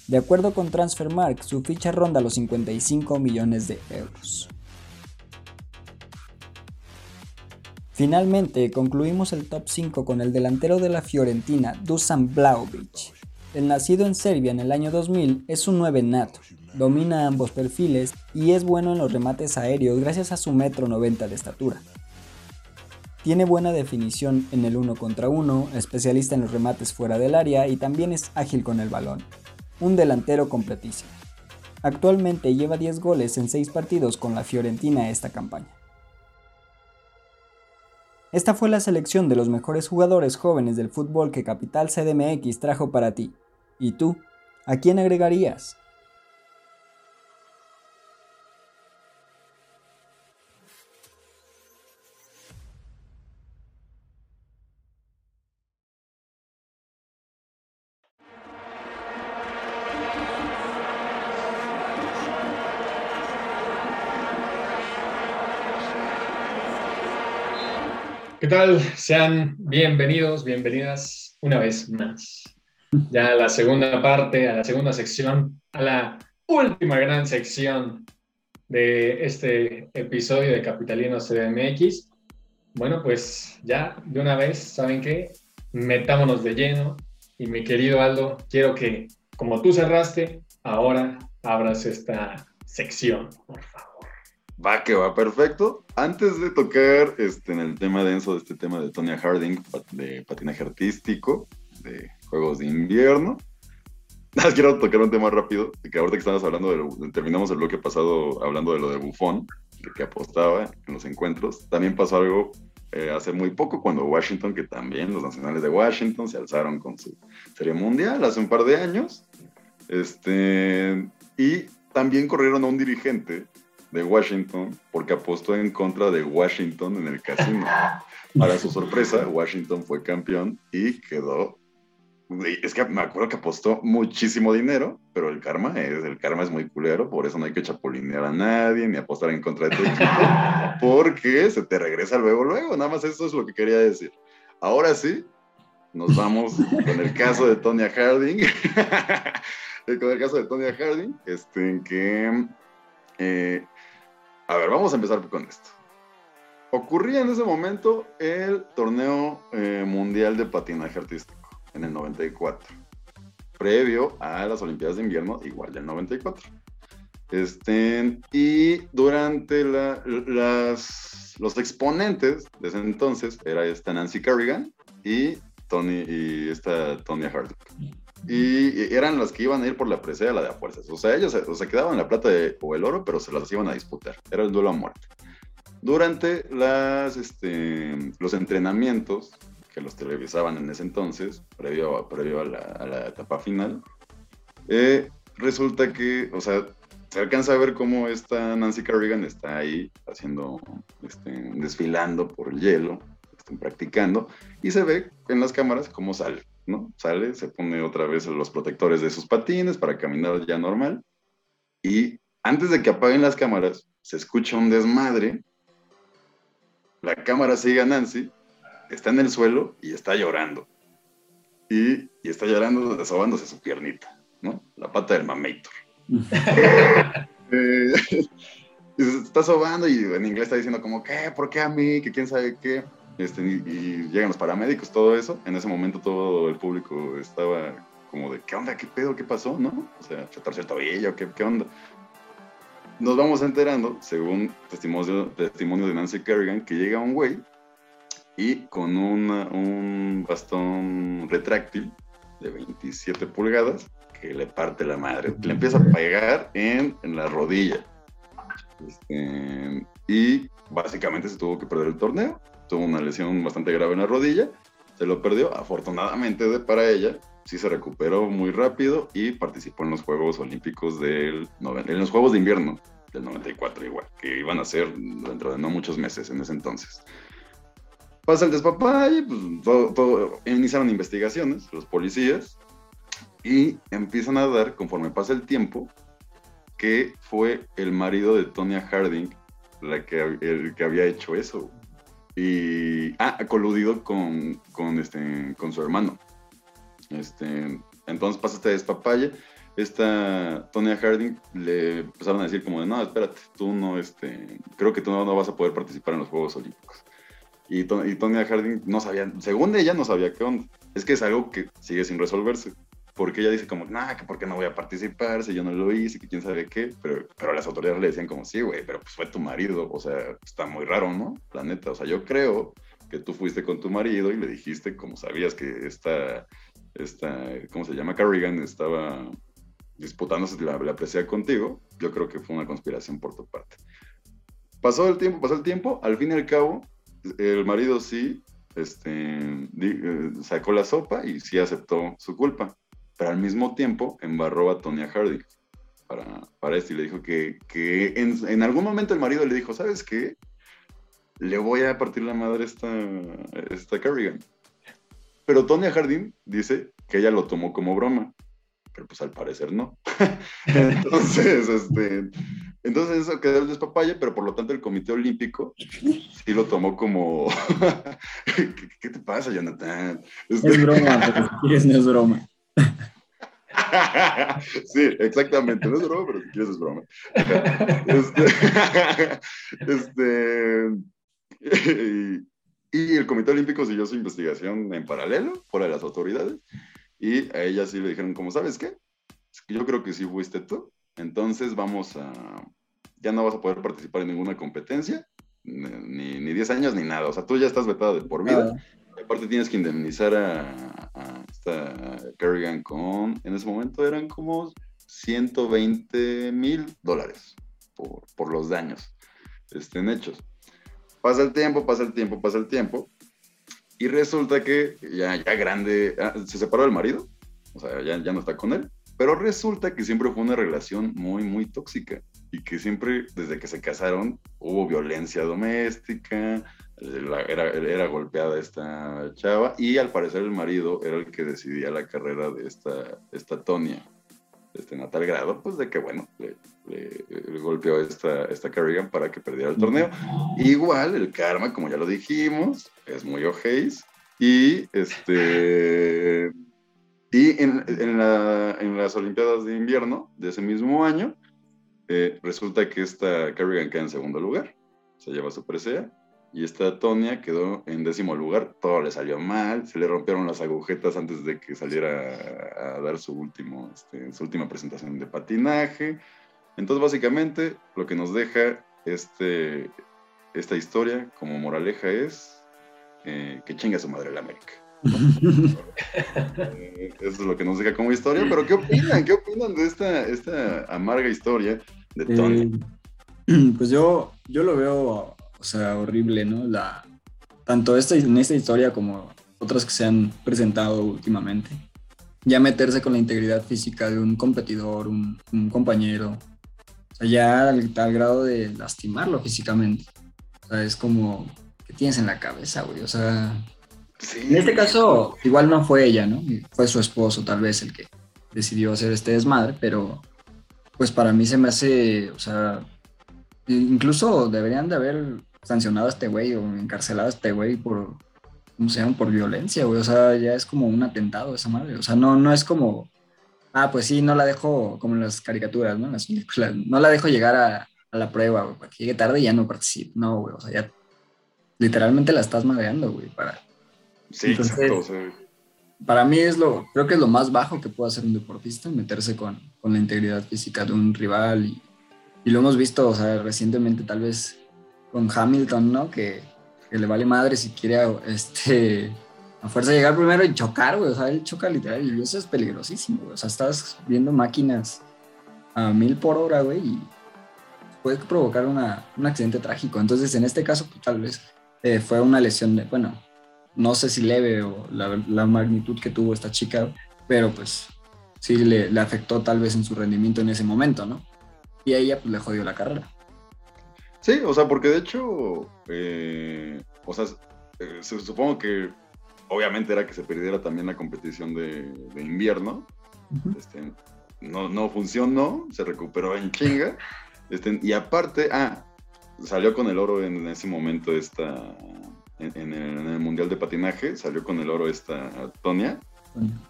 De acuerdo con Transfermarkt, su ficha ronda los 55 millones de euros. Finalmente, concluimos el top 5 con el delantero de la Fiorentina, Dusan Blaovic. El nacido en Serbia en el año 2000 es un 9 nato, domina ambos perfiles y es bueno en los remates aéreos gracias a su metro 90 de estatura. Tiene buena definición en el 1 contra 1, especialista en los remates fuera del área y también es ágil con el balón. Un delantero completísimo. Actualmente lleva 10 goles en 6 partidos con la Fiorentina esta campaña. Esta fue la selección de los mejores jugadores jóvenes del fútbol que Capital CDMX trajo para ti. ¿Y tú? ¿A quién agregarías? ¿Qué tal? Sean bienvenidos, bienvenidas una vez más. Ya a la segunda parte, a la segunda sección, a la última gran sección de este episodio de Capitalino CDMX. Bueno, pues ya de una vez, ¿saben qué? Metámonos de lleno. Y mi querido Aldo, quiero que, como tú cerraste, ahora abras esta sección, por favor. Va que va, perfecto. Antes de tocar este, en el tema denso de este tema de Tonya Harding, de patinaje artístico, de juegos de invierno, quiero tocar un tema rápido, que ahorita que estabas hablando, terminamos el bloque pasado hablando de lo de Buffon, de que apostaba en los encuentros. También pasó algo eh, hace muy poco cuando Washington, que también los nacionales de Washington se alzaron con su serie mundial hace un par de años. Este, y también corrieron a un dirigente de Washington porque apostó en contra de Washington en el casino. Para su sorpresa, Washington fue campeón y quedó. Es que me acuerdo que apostó muchísimo dinero, pero el karma es, el karma es muy culero, por eso no hay que chapulinear a nadie ni apostar en contra de tu equipo, porque se te regresa luego, luego. Nada más eso es lo que quería decir. Ahora sí, nos vamos con el caso de Tonya Harding. con el caso de Tonya Harding, este, en que eh, a ver, vamos a empezar con esto. Ocurría en ese momento el torneo eh, mundial de patinaje artístico en el 94, previo a las Olimpiadas de Invierno, igual del 94. Este, y durante las, los exponentes de ese entonces era esta Nancy Kerrigan y Tony y esta Tonya Harding y eran las que iban a ir por la presea, la de a fuerzas. O sea, ellos se quedaban la plata o el oro, pero se las iban a disputar. Era el duelo a muerte. Durante las, este, los entrenamientos que los televisaban en ese entonces, previo, previo a, la, etapa final, eh, resulta que, o sea, se alcanza a ver cómo esta Nancy Kerrigan está ahí haciendo, este, desfilando por el hielo, están practicando, y se ve en las cámaras cómo sale ¿no? Sale, se pone otra vez los protectores de sus patines para caminar ya normal. Y antes de que apaguen las cámaras, se escucha un desmadre. La cámara sigue a Nancy, está en el suelo y está llorando. Y, está llorando, desobándose su piernita, ¿no? La pata del mamator. Eh, y se está sobando y en inglés está diciendo como, ¿qué? ¿Por qué a mí? ¿Que quién sabe qué? Este, y, llegan los paramédicos, todo eso. En ese momento todo el público estaba como de, ¿qué onda? ¿Qué pedo? ¿Qué pasó? ¿No? O sea, tratarse el tobillo, ¿qué, ¿qué onda? Nos vamos enterando, según testimonio, testimonio de Nancy Kerrigan, que llega un güey y con un bastón retráctil de 27 pulgadas que le parte la madre, le empieza a pegar en, en la rodilla. Este, y básicamente se tuvo que perder el torneo tuvo una lesión bastante grave en la rodilla, se lo perdió, afortunadamente para ella, sí se recuperó muy rápido y participó en los Juegos Olímpicos del, en los Juegos de Invierno del 94 igual, que iban a ser dentro de no muchos meses en ese entonces. Pasa el despapalle, pues todo, iniciaron investigaciones, los policías, y empiezan a dar, conforme pasa el tiempo, que fue el marido de Tonya Harding la que, el que había hecho eso y ah, coludido con, con, este, con su hermano. Este, entonces pasa este despapalle. esta Tonya Harding le empezaron a decir como de, no, espérate, tú no, este, creo que tú no, vas a poder participar en los Juegos Olímpicos. Y, y Tonya Harding no sabía, según ella no sabía qué onda. Es que es algo que sigue sin resolverse. Porque ella dice como, nah, que por qué no voy a participar si yo no lo hice, que quién sabe qué. Pero, pero las autoridades le decían como, sí, güey, pero pues fue tu marido. O sea, está muy raro, ¿no? La neta, o sea, yo creo que tú fuiste con tu marido y le dijiste, como sabías que esta, esta ¿cómo se llama? Carrigan estaba disputándose la, la presea contigo, yo creo que fue una conspiración por tu parte. Pasó el tiempo, pasó el tiempo, al fin y al cabo, el marido sí este, eh, sacó la sopa y sí aceptó su culpa, pero al mismo tiempo embarró a Tonya Hardy para, para esto y le dijo que, que en, en, algún momento el marido le dijo, ¿sabes qué? Le voy a partir la madre esta, esta Carrigan. Pero Tonya Harding dice que ella lo tomó como broma pero pues al parecer no. entonces, este, entonces eso quedó el despapalle, pero por lo tanto el Comité Olímpico sí lo tomó como, ¿Qué, te pasa, Jonathan? Este... Es broma, pero no es broma. sí, exactamente, no es broma, pero si quieres es broma. Este, este y el Comité Olímpico siguió su investigación en paralelo, fuera de las autoridades, y a ella sí le dijeron, como, ¿sabes qué? Yo creo que sí fuiste tú. Entonces vamos a... Ya no vas a poder participar en ninguna competencia, ni, ni 10 años ni nada. O sea, tú ya estás vetada de por vida. Y aparte tienes que indemnizar a, a esta Kerrigan con, en ese momento eran como 120 mil dólares por, por, los daños estén hechos. Pasa el tiempo, pasa el tiempo, pasa el tiempo. Y resulta que ya, ya grande, ah, se separó del marido, o sea, ya, ya no está con él, pero resulta que siempre fue una relación muy, muy tóxica y que siempre, desde que se casaron, hubo violencia doméstica, era, era golpeada esta chava y al parecer el marido era el que decidía la carrera de esta, esta Tonia este, a tal grado, pues de que, bueno, le, golpeó esta, esta Kerrigan para que perdiera el torneo. Igual, el karma, como ya lo dijimos, es muy ojéis. Y, este, y en, en, la, en, las Olimpiadas de invierno de ese mismo año, eh, resulta que esta Kerrigan queda en segundo lugar, se lleva su presea y esta Tonia quedó en décimo lugar, todo le salió mal, se le rompieron las agujetas antes de que saliera a, dar su, último, este, su última presentación de patinaje. Entonces, básicamente, lo que nos deja este, esta historia como moraleja es eh, que chinga su madre la América. Eh, eso es lo que nos deja como historia, pero ¿qué opinan? ¿Qué opinan de esta, esta amarga historia de Tonia? Eh, pues yo, yo lo veo o sea, horrible, ¿no? La, tanto esta, en esta historia como otras que se han presentado últimamente. Ya meterse con la integridad física de un competidor, un, compañero, o sea, ya al, grado de lastimarlo físicamente. O sea, es como, ¿qué tienes en la cabeza, güey? O sea, en este caso, igual no fue ella, ¿no? Fue su esposo tal vez el que decidió hacer este desmadre, pero pues para mí se me hace, o sea, incluso deberían de haber sancionado a este güey o encarcelado a este güey por, ¿cómo se llama? Por violencia, güey. O sea, ya es como un atentado esa madre. O sea, no, no es como, ah, pues sí, no la dejo como en las caricaturas, ¿no? En las películas. No la dejo llegar a, a la prueba, güey, para que llegue tarde y ya no participe. No, güey, o sea, ya literalmente la estás madreando, güey, para... Sí, exacto. Para mí es lo, creo que es lo más bajo que puede hacer un deportista, meterse con, con la integridad física de un rival y, y lo hemos visto, o sea, recientemente tal vez con Hamilton, ¿no? Que, le vale madre si quiere este, a fuerza llegar primero y chocar, güey. O sea, él choca literal y eso es peligrosísimo, güey. O sea, estás viendo máquinas a mil por hora, güey, y puede provocar un accidente trágico. Entonces, en este caso, pues, tal vez eh, fue una lesión, de, bueno, no sé si leve o la, magnitud que tuvo esta chica, pero pues sí le, le, afectó tal vez en su rendimiento en ese momento, ¿no? Y a ella pues le jodió la carrera. Sí, o sea, porque de hecho, eh, o sea, eh, supongo que obviamente era que se perdiera también la competición de, invierno. este, no, no funcionó, se recuperó en chinga. Este, y aparte, ah, salió con el oro en ese momento esta, en, el, Mundial de Patinaje, salió con el oro esta Tonia.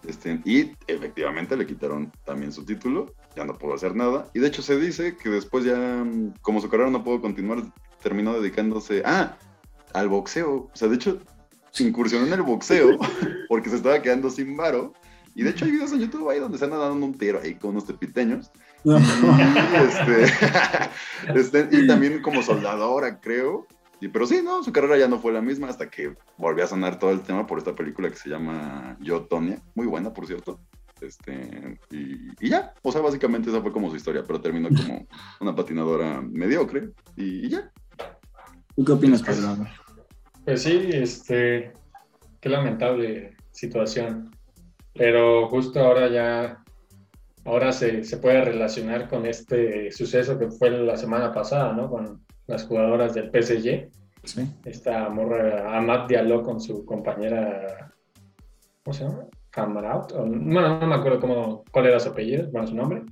Este, y efectivamente le quitaron también su título, ya no pudo hacer nada. Y de hecho se dice que después ya, mm, como su carrera no pudo continuar, terminó dedicándose ah, al boxeo. O sea, de hecho, se incursionó en el boxeo porque se estaba quedando sin varo. Y de hecho hay videos en YouTube ahí donde se anda dando un tiro ahí con unos tepiteños. Y, este, este, y también como soldadora, creo. Y, pero sí, no, su carrera ya no fue la misma hasta que volvió a sonar todo el tema por esta película que se llama Yo, Tonya. Muy buena, por cierto. Este, y, ya, o sea, básicamente esa fue como su historia, pero terminó como una patinadora mediocre y, ya. ¿Tú qué opinas, Pedro? Pues sí, este, qué lamentable situación. Pero justo ahora ya, ahora se, se puede relacionar con este suceso que fue la semana pasada, ¿no? Con las jugadoras del PSG. Sí. Esta morra Amat Diallo con su compañera, ¿cómo se llama? Hamaraut. Bueno, no me acuerdo cómo, cuál era su apellido, bueno, su nombre.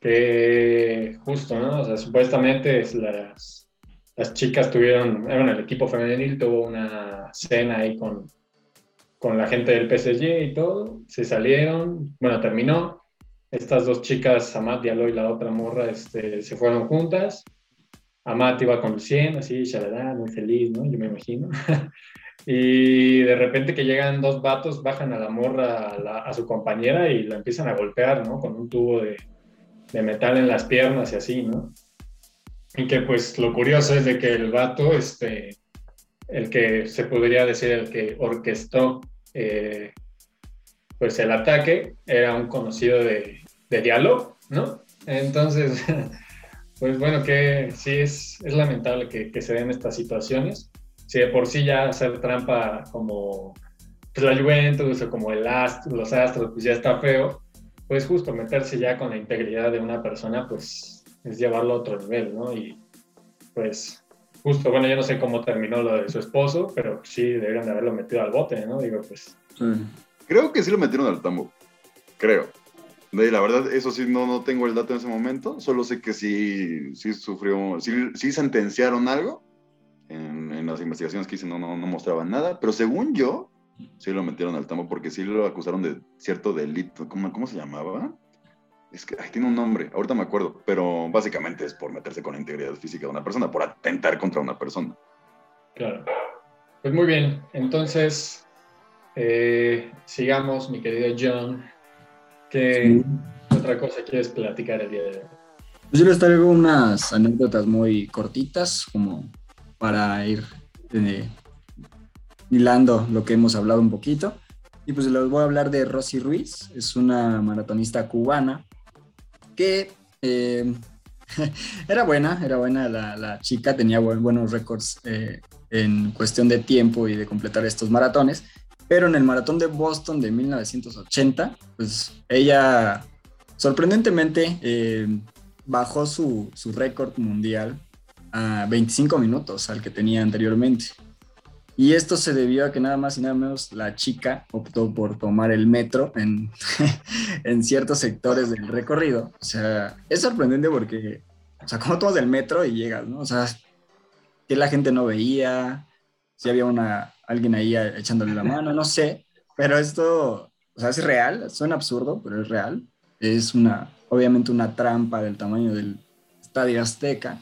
Que justo, ¿no? O sea, supuestamente las, las chicas tuvieron, bueno, el equipo femenil tuvo una cena ahí con, con la gente del PSG y todo. Se salieron, bueno, terminó. Estas dos chicas, Amat Diallo y la otra morra, este, se fueron juntas Amat iba conduciendo, así, shalala, muy feliz, ¿no? Yo me imagino. y de repente que llegan dos vatos, bajan a la morra, a, su compañera y la empiezan a golpear, ¿no? Con un tubo de, de, metal en las piernas y así, ¿no? Y que pues lo curioso es de que el vato, este, el que se podría decir el que orquestó eh, pues el ataque, era un conocido de, de diálogo, ¿no? Entonces... Pues bueno, que sí es, es lamentable que, que, se den estas situaciones. Si de por sí ya hacer trampa como pues, la Juventus o como el astro, los Astros, pues ya está feo, pues justo meterse ya con la integridad de una persona, pues es llevarlo a otro nivel, ¿no? Y pues justo, bueno, yo no sé cómo terminó lo de su esposo, pero sí deberían de haberlo metido al bote, ¿no? Digo, pues... Creo que sí lo metieron al tambo, creo la verdad, eso sí, no, no tengo el dato en ese momento. Solo sé que sí, sí sufrió, sí, sí sentenciaron algo. En, en, las investigaciones que hice no, no, no, mostraban nada. Pero según yo, sí lo metieron al tambo porque sí lo acusaron de cierto delito. ¿Cómo, cómo se llamaba? Es que tiene un nombre, ahorita me acuerdo. Pero básicamente es por meterse con la integridad física de una persona, por atentar contra una persona. Claro. Pues muy bien. Entonces, eh, sigamos, mi querido John ¿Qué otra cosa quieres platicar el día de hoy? Pues yo les traigo unas anécdotas muy cortitas, como para ir eh, hilando lo que hemos hablado un poquito. Y pues les voy a hablar de Rosy Ruiz, es una maratonista cubana que eh, era buena, era buena la, la chica, tenía buenos récords eh, en cuestión de tiempo y de completar estos maratones. Pero en el maratón de Boston de 1980, pues ella sorprendentemente eh, bajó su, su récord mundial a 25 minutos al que tenía anteriormente. Y esto se debió a que nada más y nada menos la chica optó por tomar el metro en, en ciertos sectores del recorrido. O sea, es sorprendente porque, o sea, como tomas el metro y llegas, ¿no? O sea, que la gente no veía, si había una, alguien ahí echándole la mano, no sé, pero esto, o sea, es real, suena absurdo, pero es real. Es una, obviamente una trampa del tamaño del Estadio Azteca,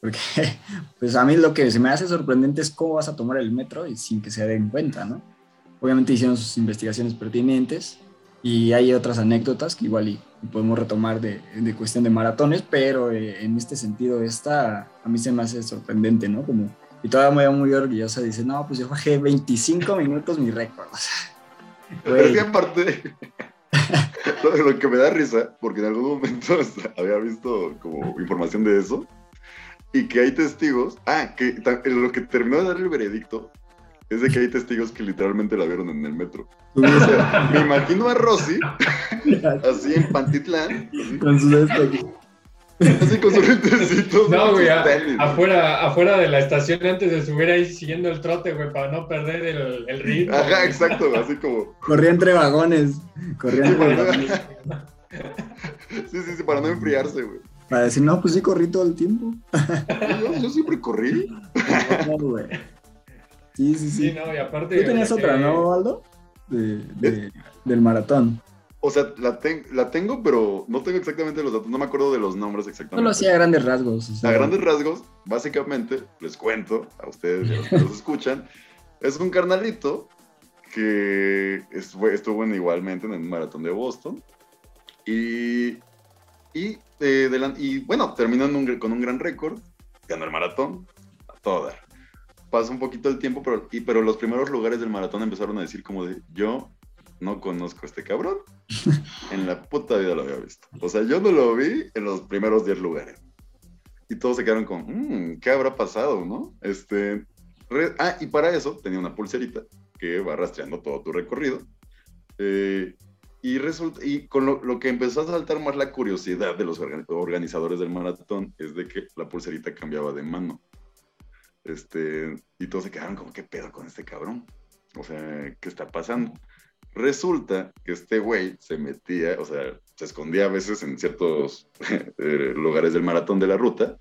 porque pues a mí lo que se me hace sorprendente es cómo vas a tomar el metro y sin que se den cuenta, ¿no? Obviamente hicieron sus investigaciones pertinentes y hay otras anécdotas que igual y, podemos retomar de, de, cuestión de maratones, pero eh, en este sentido esta a mí se me hace sorprendente, ¿no? Como y todavía muy, muy orgullosa dice, no, pues yo bajé 25 minutos mi récord. Pero es que aparte, lo que me da risa, porque en algún momento había visto como información de eso, y que hay testigos, ah, que lo que terminó de dar el veredicto es de que hay testigos que literalmente la vieron en el metro. me imagino a Rosy, así en Pantitlán. Con su Así con sus lentecitos. No, güey, afuera, afuera de la estación antes de subir ahí siguiendo el trote, güey, para no perder el, el ritmo. Ajá, exacto, así como. Corría entre vagones. Corría entre vagones. Sí, sí, sí, para no enfriarse, güey. Para decir, no, pues sí corrí todo el tiempo. Yo, siempre corrí. No, güey. Sí, sí, sí. Sí, no, y aparte. Tú tenías otra, ¿no, Aldo? del maratón. O sea, la, la tengo, pero no tengo exactamente los datos, no me acuerdo de los nombres exactamente. Solo hacía grandes rasgos. A grandes rasgos, básicamente, les cuento a ustedes y a los que los escuchan, es un carnalito que estuvo igualmente en el maratón de Boston y, y, eh, y bueno, terminó con un gran récord, ganó el maratón, a todo Pasa un poquito el tiempo, pero, y, pero los primeros lugares del maratón empezaron a decir como de, yo no conozco a este cabrón. En la puta vida lo había visto. O sea, yo no lo vi en los primeros 10 lugares. Y todos se quedaron con, mmm, ¿qué habrá pasado, no? Este, ah, y para eso tenía una pulserita que va rastreando todo tu recorrido. Eh, y, resulta, y con lo, que empezó a saltar más la curiosidad de los organizadores del maratón es de que la pulserita cambiaba de mano. Este, y todos se quedaron como, ¿qué pedo con este cabrón? O sea, ¿qué está pasando? Resulta que este güey se metía, o sea, se escondía a veces en ciertos eh, lugares del maratón de la ruta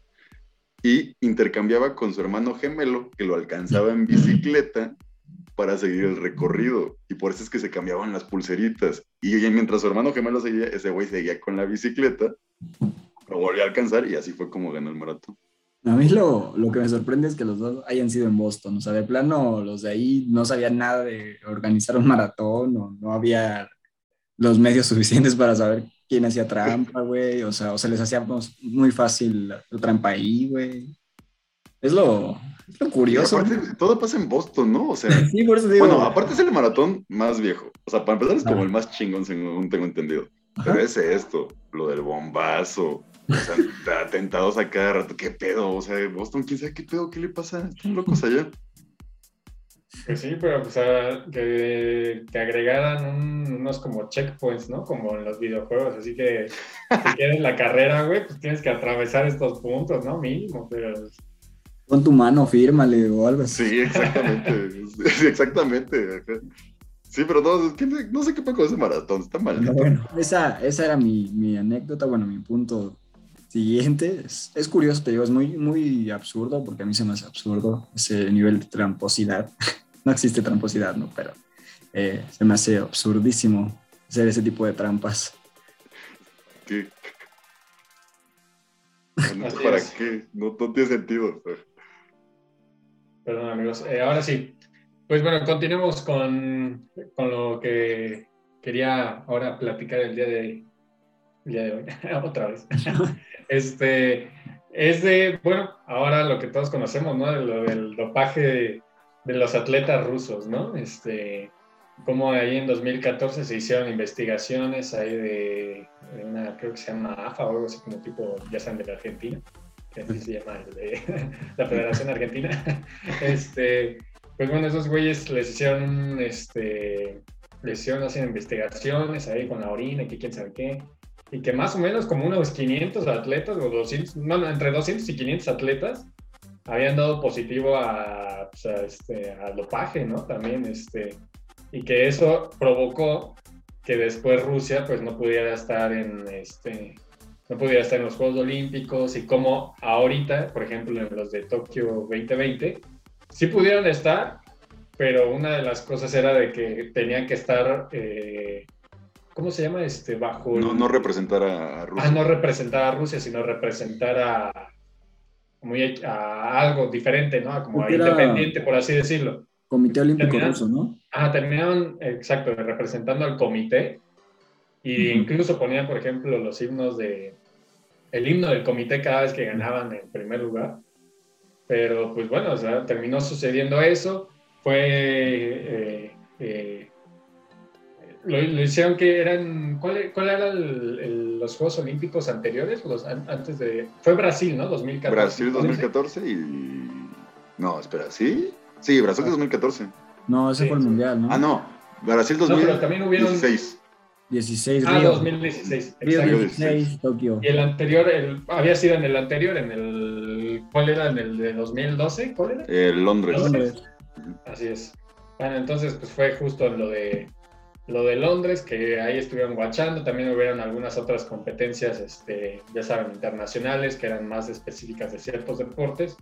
y intercambiaba con su hermano gemelo que lo alcanzaba en bicicleta para seguir el recorrido. Y por eso es que se cambiaban las pulseritas. Y mientras su hermano gemelo seguía, ese güey seguía con la bicicleta, lo volvió a alcanzar y así fue como ganó el maratón. A mí lo, lo, que me sorprende es que los dos hayan sido en Boston. O sea, de plano, los de ahí no sabían nada de organizar un maratón o no había los medios suficientes para saber quién hacía trampa, güey. O sea, o se les hacía muy fácil la, trampa ahí, güey. Es lo, lo curioso. todo pasa en Boston, ¿no? O sea, sí, por eso digo. Bueno, aparte es el maratón más viejo. O sea, para empezar es como el más chingón, según tengo entendido. Pero es esto, lo del bombazo, o sea, atentados a cada rato. ¿Qué pedo? O sea, Boston, quién sabe qué pedo, qué le pasa. Están locos allá. Pues sí, pero o sea, que, que agregaran unos como checkpoints, ¿no? Como en los videojuegos. Así que si quieres la carrera, güey, pues tienes que atravesar estos puntos, ¿no? Mínimo, pero. Con tu mano, fírmale o algo así. Sí, exactamente. exactamente. Sí, pero no, no sé qué pasa con ese maratón, está mal. Bueno, esa, esa era mi, mi anécdota, bueno, mi punto siguiente. Es, curioso, te digo, es muy, muy absurdo, porque a mí se me hace absurdo ese nivel de tramposidad. no existe tramposidad, ¿no? Pero eh, se me hace absurdísimo hacer ese tipo de trampas. ¿Qué? ¿Para qué? No, tiene sentido. Perdón, amigos. Eh, ahora sí. Pues bueno, continuemos con, con lo que quería ahora platicar el día de, día de hoy, otra vez. este, es de, bueno, ahora lo que todos conocemos, ¿no? De lo del dopaje de, los atletas rusos, ¿no? Este, como ahí en 2014 se hicieron investigaciones ahí de, una, creo que se llama AFA o algo así como tipo, ya saben, de la Argentina, que así se llama, de la Federación Argentina. este, pues bueno, esos güeyes les hicieron, este, les hicieron hacer investigaciones ahí con la orina y que quién sabe qué y que más o menos como unos 500 atletas, o 200, no, entre 200 y 500 atletas habían dado positivo a, pues, este, al dopaje, ¿no? También, este, y que eso provocó que después Rusia, pues, no pudiera estar en, este, no pudiera estar en los Juegos Olímpicos y como ahorita, por ejemplo, en los de Tokio 2020, sí pudieron estar, pero una de las cosas era de que tenían que estar... Eh, ¿cómo se llama? Este, bajo... No, no representar a Rusia. Ah, no representar a Rusia, sino representar a, a algo diferente, ¿no? Como independiente, por así decirlo. Comité Olímpico Ruso, ¿no? Ah, terminaron, exacto, representando al comité. Y incluso ponían, por ejemplo, los himnos de... El himno del comité cada vez que ganaban en primer lugar. Pero, pues bueno, o sea, terminó sucediendo eso. Fue... Eh, eh, lo, hicieron que eran. ¿Cuál, cuál eran los Juegos Olímpicos anteriores? Los, antes de. Fue Brasil, ¿no? 2014. Brasil 2014 y. No, espera, ¿sí? Sí, Brasil 2014. No, ese fue el mundial, ¿no? Ah, no. Brasil 2016. No, pero también hubieron. 16. 16 ah, 2016. Río 16, Tokio. Y el anterior, el, había sido en el anterior, en el. ¿Cuál era? ¿En el de 2012? ¿Cuál era? El Londres. Londres. Así es. Bueno, entonces, pues fue justo lo de lo de Londres, que ahí estuvieron guachando, también hubieron algunas otras competencias, este, ya saben, internacionales, que eran más específicas de ciertos deportes,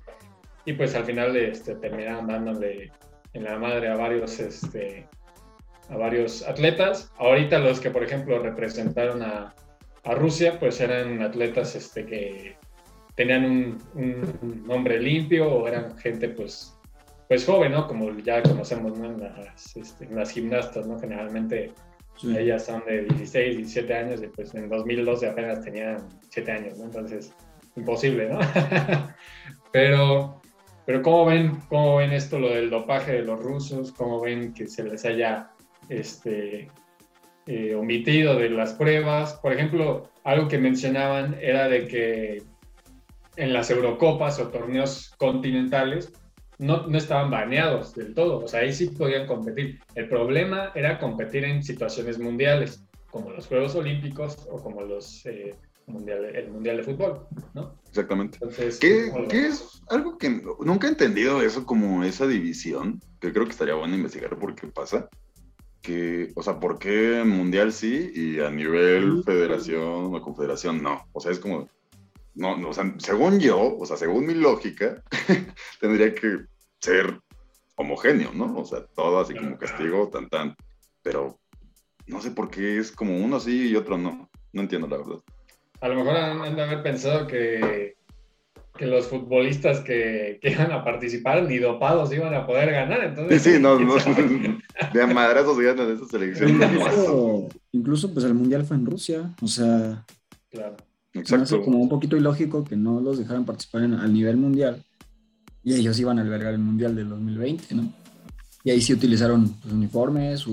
y pues al final este, terminaron dándole en la madre a varios, este, a varios atletas. Ahorita los que, por ejemplo, representaron a, a Rusia, pues eran atletas este, que tenían un, un, nombre limpio o eran gente pues, pues joven, ¿no? Como ya conocemos ¿no? en, las, este, en las gimnastas, ¿no? Generalmente ellas son de 16, 17 años y pues en 2012 apenas tenían 7 años, ¿no? Entonces, imposible, ¿no? pero, pero ¿cómo ven, ¿cómo ven esto, lo del dopaje de los rusos? ¿Cómo ven que se les haya este, eh, omitido de las pruebas? Por ejemplo, algo que mencionaban era de que en las Eurocopas o torneos continentales no, no, estaban baneados del todo, o sea, ahí sí podían competir. El problema era competir en situaciones mundiales, como los Juegos Olímpicos o como los, eh, mundial, el Mundial de Fútbol, ¿no? Exactamente. Entonces, ¿Qué, ¿qué es algo que nunca he entendido eso como esa división? Que creo que estaría bueno investigar por qué pasa. Que, o sea, ¿por qué Mundial sí y a nivel federación o confederación no? O sea, es como, no, no, o sea, según yo, o sea, según mi lógica, tendría que ser homogéneo, ¿no? O sea, todo así como castigo, tan, tan. Pero no sé por qué es como uno sí y otro no. No entiendo la verdad. A lo mejor han de haber pensado que, que los futbolistas que, que, iban a participar ni dopados iban a poder ganar. Entonces, sí, sí, no, no, de madrazos ganan esa selección. Incluso, incluso, pues el mundial fue en Rusia, o sea. Claro. Exacto. como un poquito ilógico que no los dejaran participar en, al nivel mundial y ellos iban a albergar el mundial del 2020, ¿no? Y ahí sí utilizaron pues, uniformes,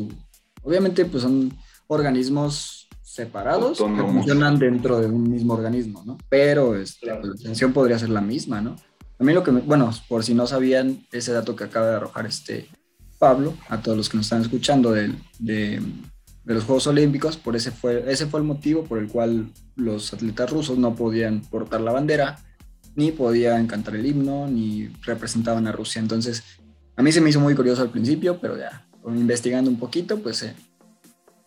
obviamente pues son organismos separados que funcionan dentro de un mismo organismo, ¿no? Pero este, pues, la intención podría ser la misma, ¿no? A mí lo que, bueno, por si no sabían ese dato que acaba de arrojar este Pablo, a todos los que nos están escuchando de, de de los Juegos Olímpicos, por ese fue, ese fue el motivo por el cual los atletas rusos no podían portar la bandera, ni podían cantar el himno, ni representaban a Rusia. Entonces, a mí se me hizo muy curioso al principio, pero ya, investigando un poquito, pues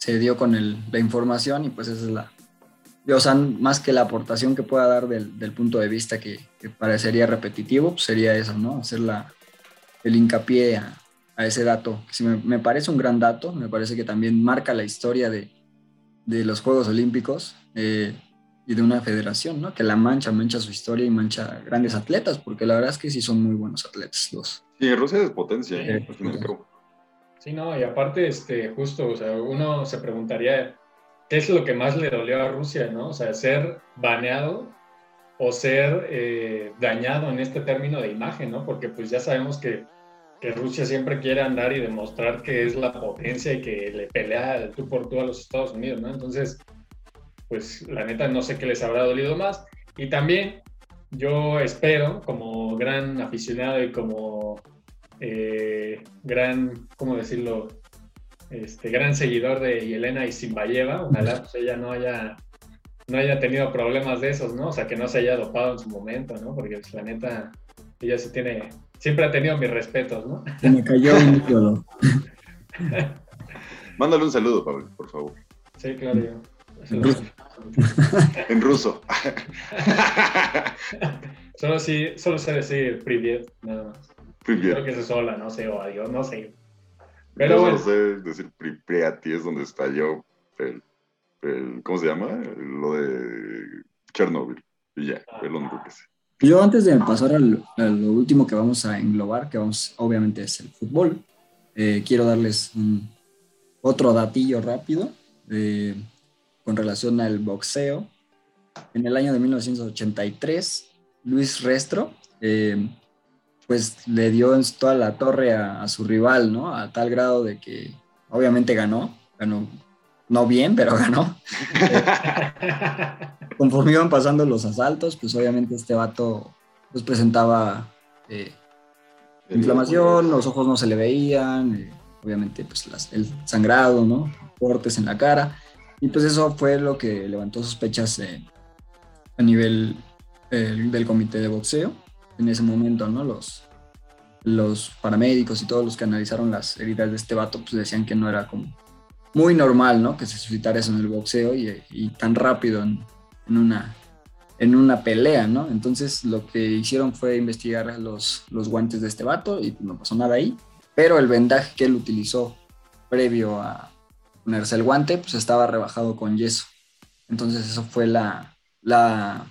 se dio con el, la información y pues esa es la, o sea, más que la aportación que pueda dar del, del punto de vista que, que parecería repetitivo, pues sería eso, ¿no? Hacer la, el hincapié a, a ese dato. que me, me, parece un gran dato, me parece que también marca la historia de, de los Juegos Olímpicos eh, y de una federación, ¿no? Que la mancha, mancha su historia y mancha grandes atletas, porque la verdad es que sí son muy buenos atletas los. Sí, Rusia es potencia. ¿eh? Sí, no, y aparte, este, justo, o sea, uno se preguntaría, ¿qué es lo que más le dolió a Rusia, no? O sea, ser baneado o ser eh, dañado en este término de imagen, ¿no? Porque pues ya sabemos que que Rusia siempre quiere andar y demostrar que es la potencia y que le pelea tú por tú a los Estados Unidos, ¿no? Entonces, pues la neta no sé qué les habrá dolido más. Y también yo espero, como gran aficionado y como eh, gran, ¿cómo decirlo? Este, gran seguidor de Yelena Isimbayeva, ojalá pues, ella no haya, no haya tenido problemas de esos, ¿no? O sea, que no se haya dopado en su momento, ¿no? Porque pues, la neta, ella sí tiene siempre ha tenido mis respetos, ¿no? Se me cayó un ídolo. Mándale un saludo, Pablo, por favor. Sí, claro. Yo. En ruso. en ruso. solo, sí, solo sé decir privet, nada más. Creo que es sola, no sé, o adiós, no sé. Pero bueno. sé decir Pripriati es donde estalló el, el, ¿cómo se llama? Lo de Chernobyl. Y ya, ah. el único que sé. Yo antes de pasar a lo último que vamos a englobar, que vamos, obviamente es el fútbol, eh, quiero darles otro datillo rápido eh, con relación al boxeo. En el año de 1983, Luis Restro, eh, pues le dio en toda la torre a, a, su rival, ¿no? A tal grado de que obviamente ganó, ganó no bien, pero ganó. Conforme iban pasando los asaltos, pues obviamente este vato pues presentaba eh, inflamación, los ojos no se le veían, eh, obviamente pues el sangrado, ¿no? Cortes en la cara. Y pues eso fue lo que levantó sospechas eh, a nivel del comité de boxeo en ese momento, ¿no? Los, los paramédicos y todos los que analizaron las heridas de este vato pues decían que no era como muy normal, ¿no? Que se suscitara eso en el boxeo y, tan rápido en, una, en una pelea, ¿no? Entonces lo que hicieron fue investigar los, los guantes de este vato y no pasó nada ahí, pero el vendaje que él utilizó previo a ponerse el guante, pues estaba rebajado con yeso. Entonces eso fue la, la,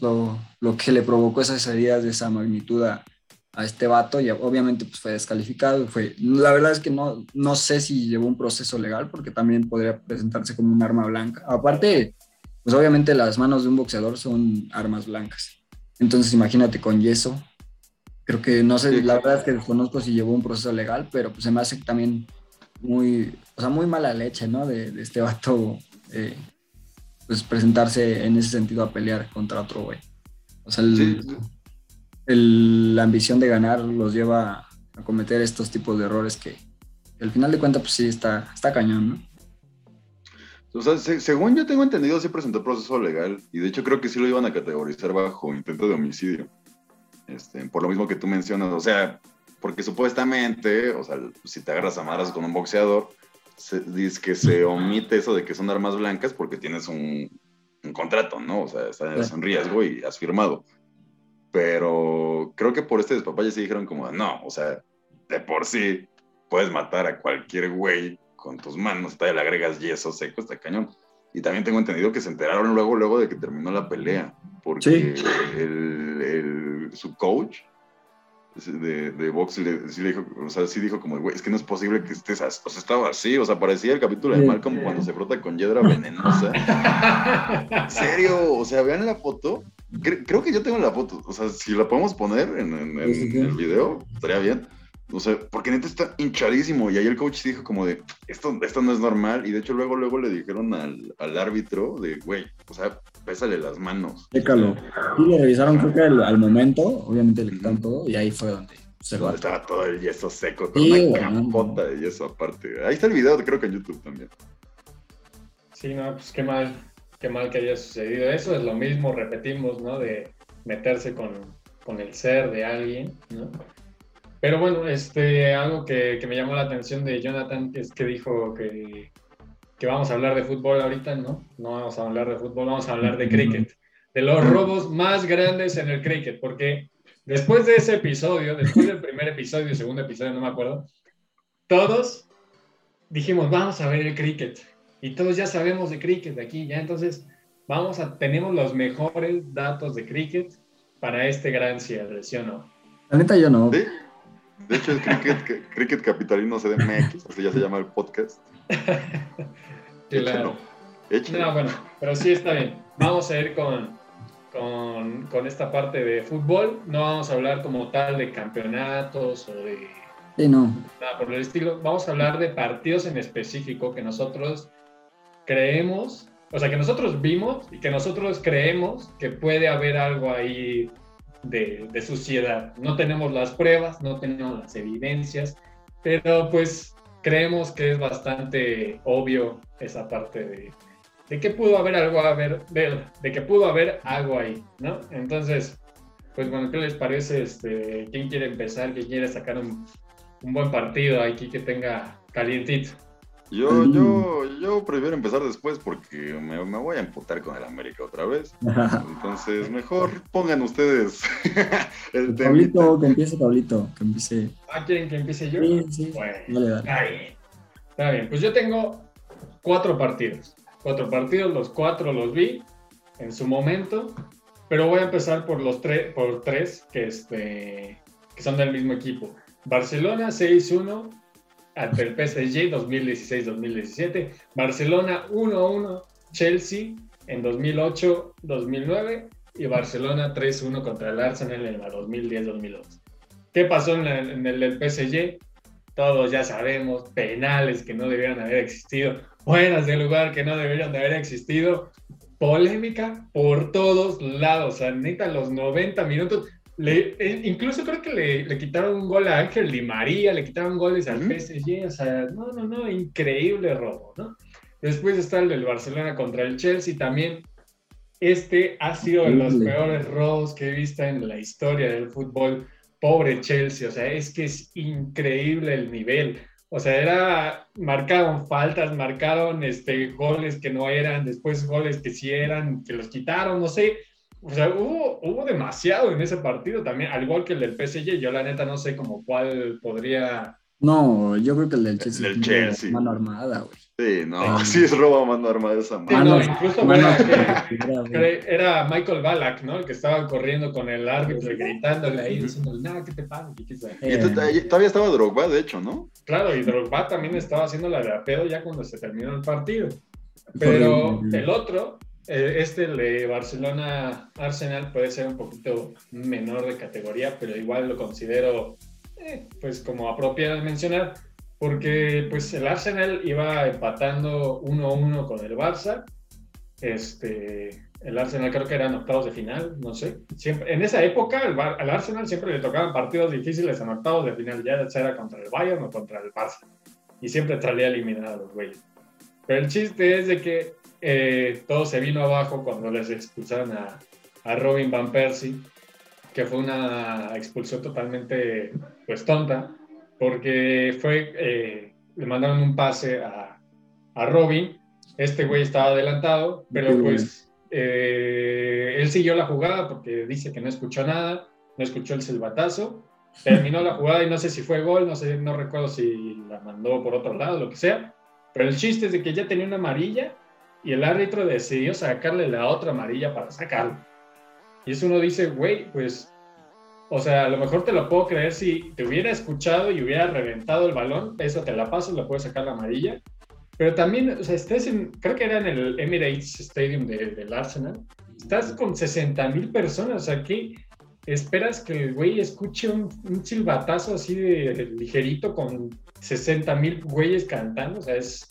lo, lo que le provocó esas heridas de esa magnitud a, a este vato y obviamente pues fue descalificado. Fue, la verdad es que no, no sé si llevó un proceso legal porque también podría presentarse como un arma blanca. Aparte, pues obviamente las manos de un boxeador son armas blancas. Entonces imagínate con yeso. Creo que no sé, la verdad es que desconozco si llevó un proceso legal, pero pues se me hace también muy, o sea, muy mala leche, ¿no? De, de este vato, eh, pues presentarse en ese sentido a pelear contra otro güey. O sea, el, la ambición de ganar los lleva a cometer estos tipos de errores que, al final de cuentas, pues sí, está, está cañón, ¿no? O sea, según yo tengo entendido, sí presentó proceso legal y de hecho creo que sí lo iban a categorizar bajo intento de homicidio. Este, por lo mismo que tú mencionas, o sea, porque supuestamente, o sea, si te agarras a madras con un boxeador, se, dice que se omite eso de que son armas blancas porque tienes un, contrato, ¿no? O sea, estás en riesgo y has firmado. Pero creo que por este despapalle sí dijeron como, no, o sea, de por sí puedes matar a cualquier güey con tus manos, todavía le agregas yeso seco, está cañón. Y también tengo entendido que se enteraron luego, luego de que terminó la pelea, porque el, su coach de, de box sí, dijo, o sea, sí dijo como, güey, es que no es posible que estés así, o sea, estaba así, o sea, parecía el capítulo de Malcolm cuando se frota con hiedra venenosa. ¿En serio? O sea, vean la foto, creo que yo tengo la foto, o sea, si la podemos poner en, el video, estaría bien. O sea, porque neta está hinchadísimo. Y ahí el coach dijo como de, esto, esto no es normal. Y de hecho luego, luego le dijeron al, al árbitro de, güey, o sea, pésale las manos. Décalo. Y le revisaron creo que al, momento, obviamente le quitaron todo. Y ahí fue donde se va. Estaba todo el yeso seco, sí, una capota de yeso aparte. Ahí está el video, creo que en YouTube también. Sí, no, pues qué mal qué mal que haya sucedido eso. Es lo mismo, repetimos, ¿no? De meterse con, con el ser de alguien, ¿no? Pero bueno, este, algo que, que, me llamó la atención de Jonathan es que dijo que, que, vamos a hablar de fútbol ahorita, ¿no? No vamos a hablar de fútbol, vamos a hablar de cricket. De los robos más grandes en el cricket, porque después de ese episodio, después del primer episodio, segundo episodio, no me acuerdo, todos dijimos, vamos a ver el cricket y todos ya sabemos de cricket de aquí, ya entonces vamos a, tenemos los mejores datos de cricket para este gran cierre, ¿sí o no? La neta yo no. De hecho, el cricket, cricket capitalino CDMX, así ya se llama el podcast. claro. No, bueno, pero sí está bien. Vamos a ir con, con, con esta parte de fútbol. No vamos a hablar como tal de campeonatos o de Sí, no. Nada por el estilo. Vamos a hablar de partidos en específico que nosotros creemos, o sea, que nosotros vimos y que nosotros creemos que puede haber algo ahí de, de suciedad. No tenemos las pruebas, no tenemos las evidencias, pero pues creemos que es bastante obvio esa parte de, de que pudo haber algo a ver, de, de, que pudo haber algo ahí, ¿no? Entonces, pues bueno, ¿qué les parece? Este, ¿Quién quiere empezar? ¿Quién quiere sacar un, un buen partido aquí que tenga calientito? Yo, yo, yo prefiero empezar después porque me, me, voy a emputar con el América otra vez. Entonces, mejor pongan ustedes el Pablito, que empiece Pablito, que empiece. Ah, ¿quieren que empiece yo? Sí, sí. Bueno, Está bien. Está bien. Pues yo tengo cuatro partidos. Cuatro partidos, los cuatro los vi en su momento, pero voy a empezar por los tres, por tres que, este, que son del mismo equipo. Barcelona 6-1 ante el PSG 2016-2017, Barcelona 1-1, Chelsea en 2008-2009 y Barcelona 3-1 contra el Arsenal en la 2010-2011. ¿Qué pasó en, el del PSG? Todos ya sabemos, penales que no debieron haber existido, buenas de lugar que no debieron de haber existido, polémica por todos lados, o los 90 minutos, eh, incluso creo que le, quitaron un gol a Ángel Di María, le quitaron goles al PSG, o sea, no, no, no, increíble robo, ¿no? Después está el del Barcelona contra el Chelsea también. Este ha sido de los peores robos que he visto en la historia del fútbol. Pobre Chelsea, o sea, es que es increíble el nivel. O sea, era, marcaron faltas, marcaron este, goles que no eran, después goles que sí eran, que los quitaron, no sé o sea, hubo, hubo demasiado en ese partido también, al igual que el del PSG. Yo, la neta, no sé como cuál podría No, yo creo que el del Chelsea. El del Chelsea. Mano armada, güey. Sí, no, sí es roba mano armada esa mano. no, incluso era, Michael Ballack, ¿no? El que estaba corriendo con el árbitro y gritándole ahí, diciéndole, nada, ¿qué te pasa? Y todavía estaba Drogba, de hecho, ¿no? Claro, y Drogba también estaba haciendo la de a pedo ya cuando se terminó el partido. Pero el otro, eh, este de Barcelona Arsenal puede ser un poquito menor de categoría, pero igual lo considero eh, pues como apropiado mencionar, porque pues el Arsenal iba empatando 1-1 con el Barça. Este, el Arsenal creo que eran octavos de final, no sé. Siempre, en esa época al, Arsenal siempre le tocaban partidos difíciles en octavos de final, ya sea contra el Bayern o contra el Barça. Y siempre salía eliminado los güeyes. Pero el chiste es de que eh, todo se vino abajo cuando les expulsaron a, a Robin Van Persie que fue una expulsión totalmente pues tonta, porque fue, eh, le mandaron un pase a, a, Robin, este güey estaba adelantado, pero pues eh, él siguió la jugada porque dice que no escuchó nada, no escuchó el silbatazo, terminó la jugada y no sé si fue gol, no sé, no recuerdo si la mandó por otro lado, lo que sea, pero el chiste es de que ya tenía una amarilla y el árbitro decidió sacarle la otra amarilla para sacarlo. Y eso uno dice, güey, pues, o sea, a lo mejor te lo puedo creer si te hubiera escuchado y hubiera reventado el balón, eso te la paso, le puedes sacar la amarilla. Pero también, o sea, estés en, creo que era en el Emirates Stadium del Arsenal, estás con 60 mil personas, o sea, ¿qué esperas que el güey escuche un, un silbatazo así de, ligerito con 60 mil güeyes cantando? O sea, es,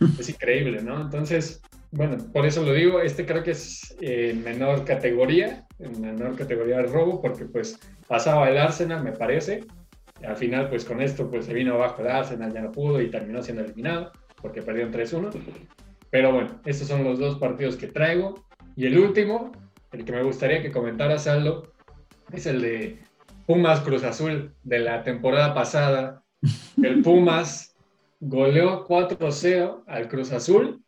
es increíble, ¿no? Entonces, bueno, por eso lo digo, este creo que es en menor categoría, en menor categoría de robo, porque pues pasaba el Arsenal, me parece. Al final, pues con esto, pues se vino abajo el Arsenal, ya no pudo y terminó siendo eliminado, porque perdieron 3-1. Pero bueno, estos son los dos partidos que traigo. Y el último, el que me gustaría que comentaras, Aldo, es el de Pumas Cruz Azul de la temporada pasada. El Pumas goleó 4-0 al Cruz Azul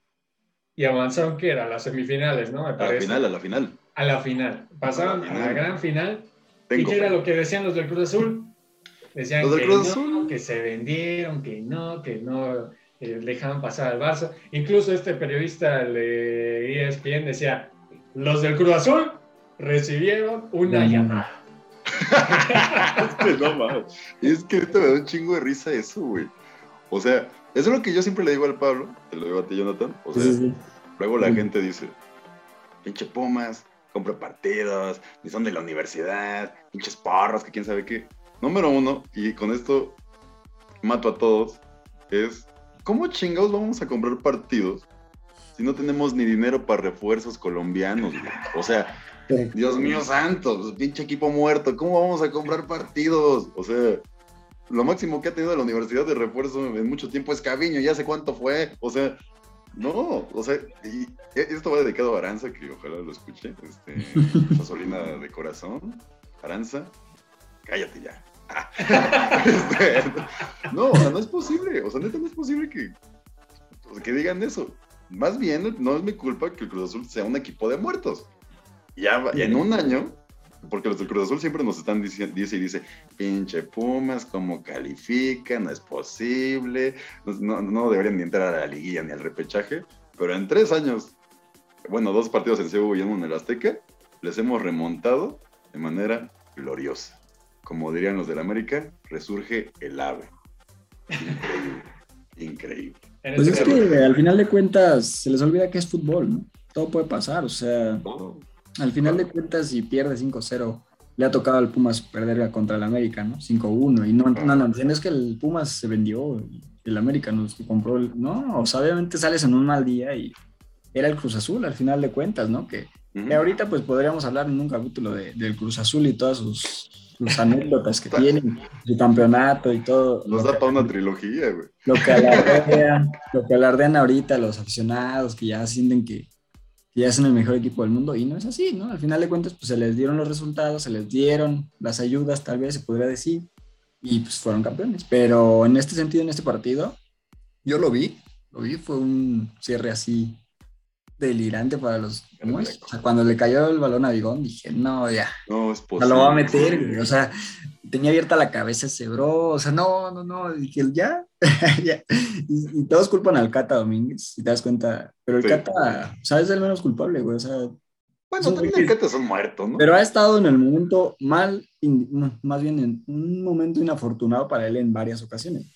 y avanzaron que era a las semifinales, ¿no? A la final, a la final. A la final. Pasaron a la, gran final. ¿Y qué era lo que decían los del Cruz Azul? Decían que, no, que se vendieron, que no, que no eh, dejaban pasar al Barça. Incluso este periodista de ESPN decía, los del Cruz Azul recibieron una llamada. es que no mames. Es que ahorita me da un chingo de risa eso, güey. O sea, eso es lo que yo siempre le digo al Pablo, te lo digo a ti, Jonathan. O sea, luego la gente dice, pinche Pumas, compra partidos, ni son de la universidad, pinches parros, que quién sabe qué. Número uno, y con esto mato a todos, es, ¿cómo chingados vamos a comprar partidos si no tenemos ni dinero para refuerzos colombianos? O sea, Dios mío santo, pinche equipo muerto, ¿cómo vamos a comprar partidos? O sea, lo máximo que ha tenido la universidad de refuerzo en mucho tiempo es Caviño, ya sé cuánto fue, o sea, no, o sea, y esto va dedicado a Aranza, que ojalá lo escuche, este, gasolina de corazón, Aranza, cállate ya. Este, no, o sea, no es posible, o sea, neta no es posible que, que digan eso. Más bien, no es mi culpa que el Cruz Azul sea un equipo de muertos. Ya en un año porque los del Cruz Azul siempre nos están diciendo, dice y dice, pinche Pumas, ¿cómo califican? No es posible, no, no, deberían ni entrar a la liguilla ni al repechaje, pero en tres años, bueno, dos partidos en Seúl y uno en el Azteca, les hemos remontado de manera gloriosa. Como dirían los del América, resurge el ave. Increíble, increíble. Pues es que al final de cuentas se les olvida que es fútbol, ¿no? Todo puede pasar, o sea, al final de cuentas, si pierde 5-0, le ha tocado al Pumas perder contra el América, ¿no? 5-1. Y no, no, no, es que el Pumas se vendió, el América nos compró. El, no, o sea, obviamente sales en un mal día y era el Cruz Azul al final de cuentas, ¿no? Que, ahorita pues podríamos hablar en un capítulo de, del Cruz Azul y todas sus, anécdotas que tienen, su campeonato y todo. Nos da para una trilogía, güey. Lo que alardean, lo que alardean ahorita los aficionados que ya sienten que ya es el mejor equipo del mundo y no es así, ¿no? Al final de cuentas, pues se les dieron los resultados, se les dieron las ayudas, tal vez se podría decir, y pues fueron campeones. Pero en este sentido, en este partido, yo lo vi, lo vi, fue un cierre así delirante para los o sea, cuando le cayó el balón a Bigón, dije, no, ya. No es posible. No lo va a meter, o sea, tenía abierta la cabeza ese bro, o sea, no, no, no, dije, ya, ya. Y, todos culpan al Cata Domínguez, si te das cuenta, pero el Cata, o sea, es el menos culpable, güey, o sea. Bueno, también el Cata son muertos, ¿no? Pero ha estado en el momento mal, más bien en un momento inafortunado para él en varias ocasiones.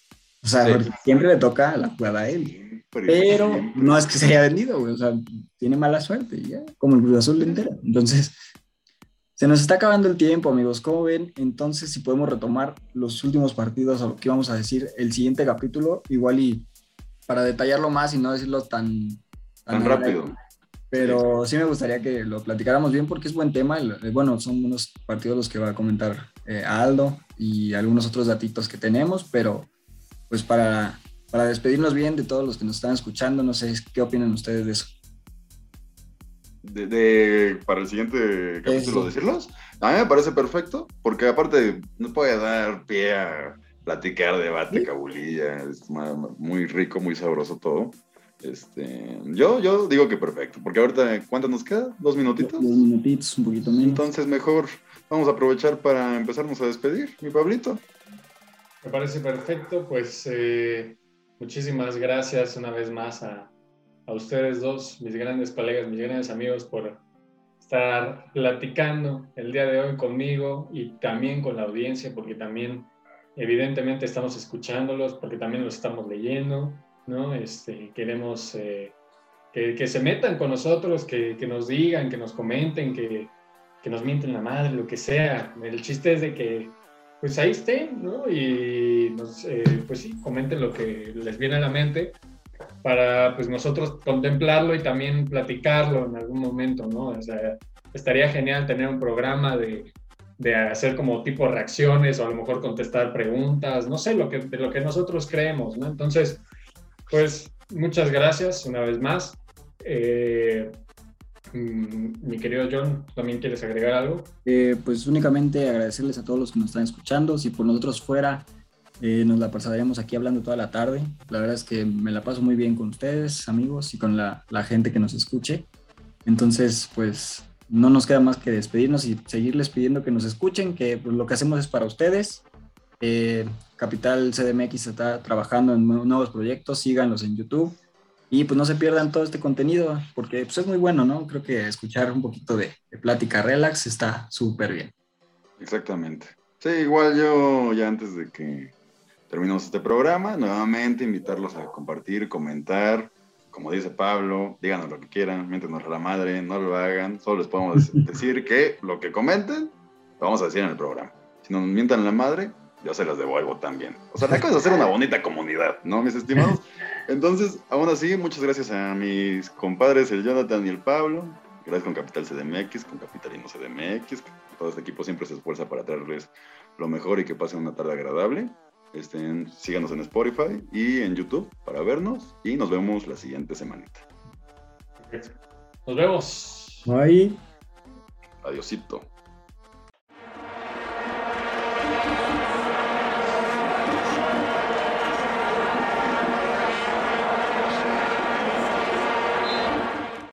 O sea, siempre le toca la jugada a él. Pero no es que se haya vendido, güey, o sea, tiene mala suerte, ya, como el Cruz Azul entero. Entonces, se nos está acabando el tiempo, amigos. ¿Cómo ven? Entonces, si podemos retomar los últimos partidos o lo que vamos a decir el siguiente capítulo, igual y para detallarlo más y no decirlo tan, tan, rápido. Pero sí. me gustaría que lo platicáramos bien porque es buen tema. Bueno, son unos partidos los que va a comentar eh, Aldo y algunos otros datitos que tenemos, pero pues para, para despedirnos bien de todos los que nos están escuchando, no sé qué opinan ustedes de eso de, para el siguiente capítulo decirlos. A mí me parece perfecto, porque aparte no puede dar pie a platicar, debate, cabulilla, es muy rico, muy sabroso todo. Este, yo, yo digo que perfecto, porque ahorita, ¿cuánto nos queda? ¿Dos minutitos? Dos minutitos, un poquito menos. Entonces, mejor vamos a aprovechar para empezarnos a despedir, mi Pablito. Me parece perfecto, pues eh, muchísimas gracias una vez más a, a ustedes dos, mis grandes colegas, mis grandes amigos, por estar platicando el día de hoy conmigo y también con la audiencia, porque también evidentemente estamos escuchándolos, porque también los estamos leyendo, ¿no? Este, queremos eh, que, se metan con nosotros, que, nos digan, que nos comenten, que, nos mienten la madre, lo que sea. El chiste es de que pues ahí estén, ¿no? Y nos, eh, pues sí, comenten lo que les viene a la mente para pues nosotros contemplarlo y también platicarlo en algún momento, ¿no? O sea, estaría genial tener un programa de, de hacer como tipo reacciones o a lo mejor contestar preguntas, no sé, lo que, de lo que nosotros creemos, ¿no? Entonces, pues muchas gracias una vez más. Eh, mm, mi querido John, ¿también quieres agregar algo? Eh, pues únicamente agradecerles a todos los que nos están escuchando. Si por nosotros fuera, eh, nos la pasaríamos aquí hablando toda la tarde. La verdad es que me la paso muy bien con ustedes, amigos, y con la, gente que nos escuche. Entonces, pues no nos queda más que despedirnos y seguirles pidiendo que nos escuchen, que pues, lo que hacemos es para ustedes. Eh, Capital CDMX está trabajando en nuevos proyectos, síganlos en YouTube y pues no se pierdan todo este contenido porque pues, es muy bueno, ¿no? Creo que escuchar un poquito de, de plática relax está súper bien. Exactamente. Sí, igual yo ya antes de que terminamos este programa. Nuevamente invitarlos a compartir, comentar. Como dice Pablo, díganos lo que quieran, miéntenos a la madre, no lo hagan. Solo les podemos decir que lo que comenten, lo vamos a decir en el programa. Si nos mientan a la madre, yo se las devuelvo también. O sea, la cosa es hacer una bonita comunidad, ¿no, mis estimados? Entonces, aún así, muchas gracias a mis compadres, el Jonathan y el Pablo. Gracias con Capital CDMX, con Capitalino CDMX. Todo este equipo siempre se esfuerza para traerles lo mejor y que pasen una tarde agradable. Estén, síganos en Spotify y en YouTube para vernos y nos vemos la siguiente semanita. Nos vemos. Bye. Adiosito.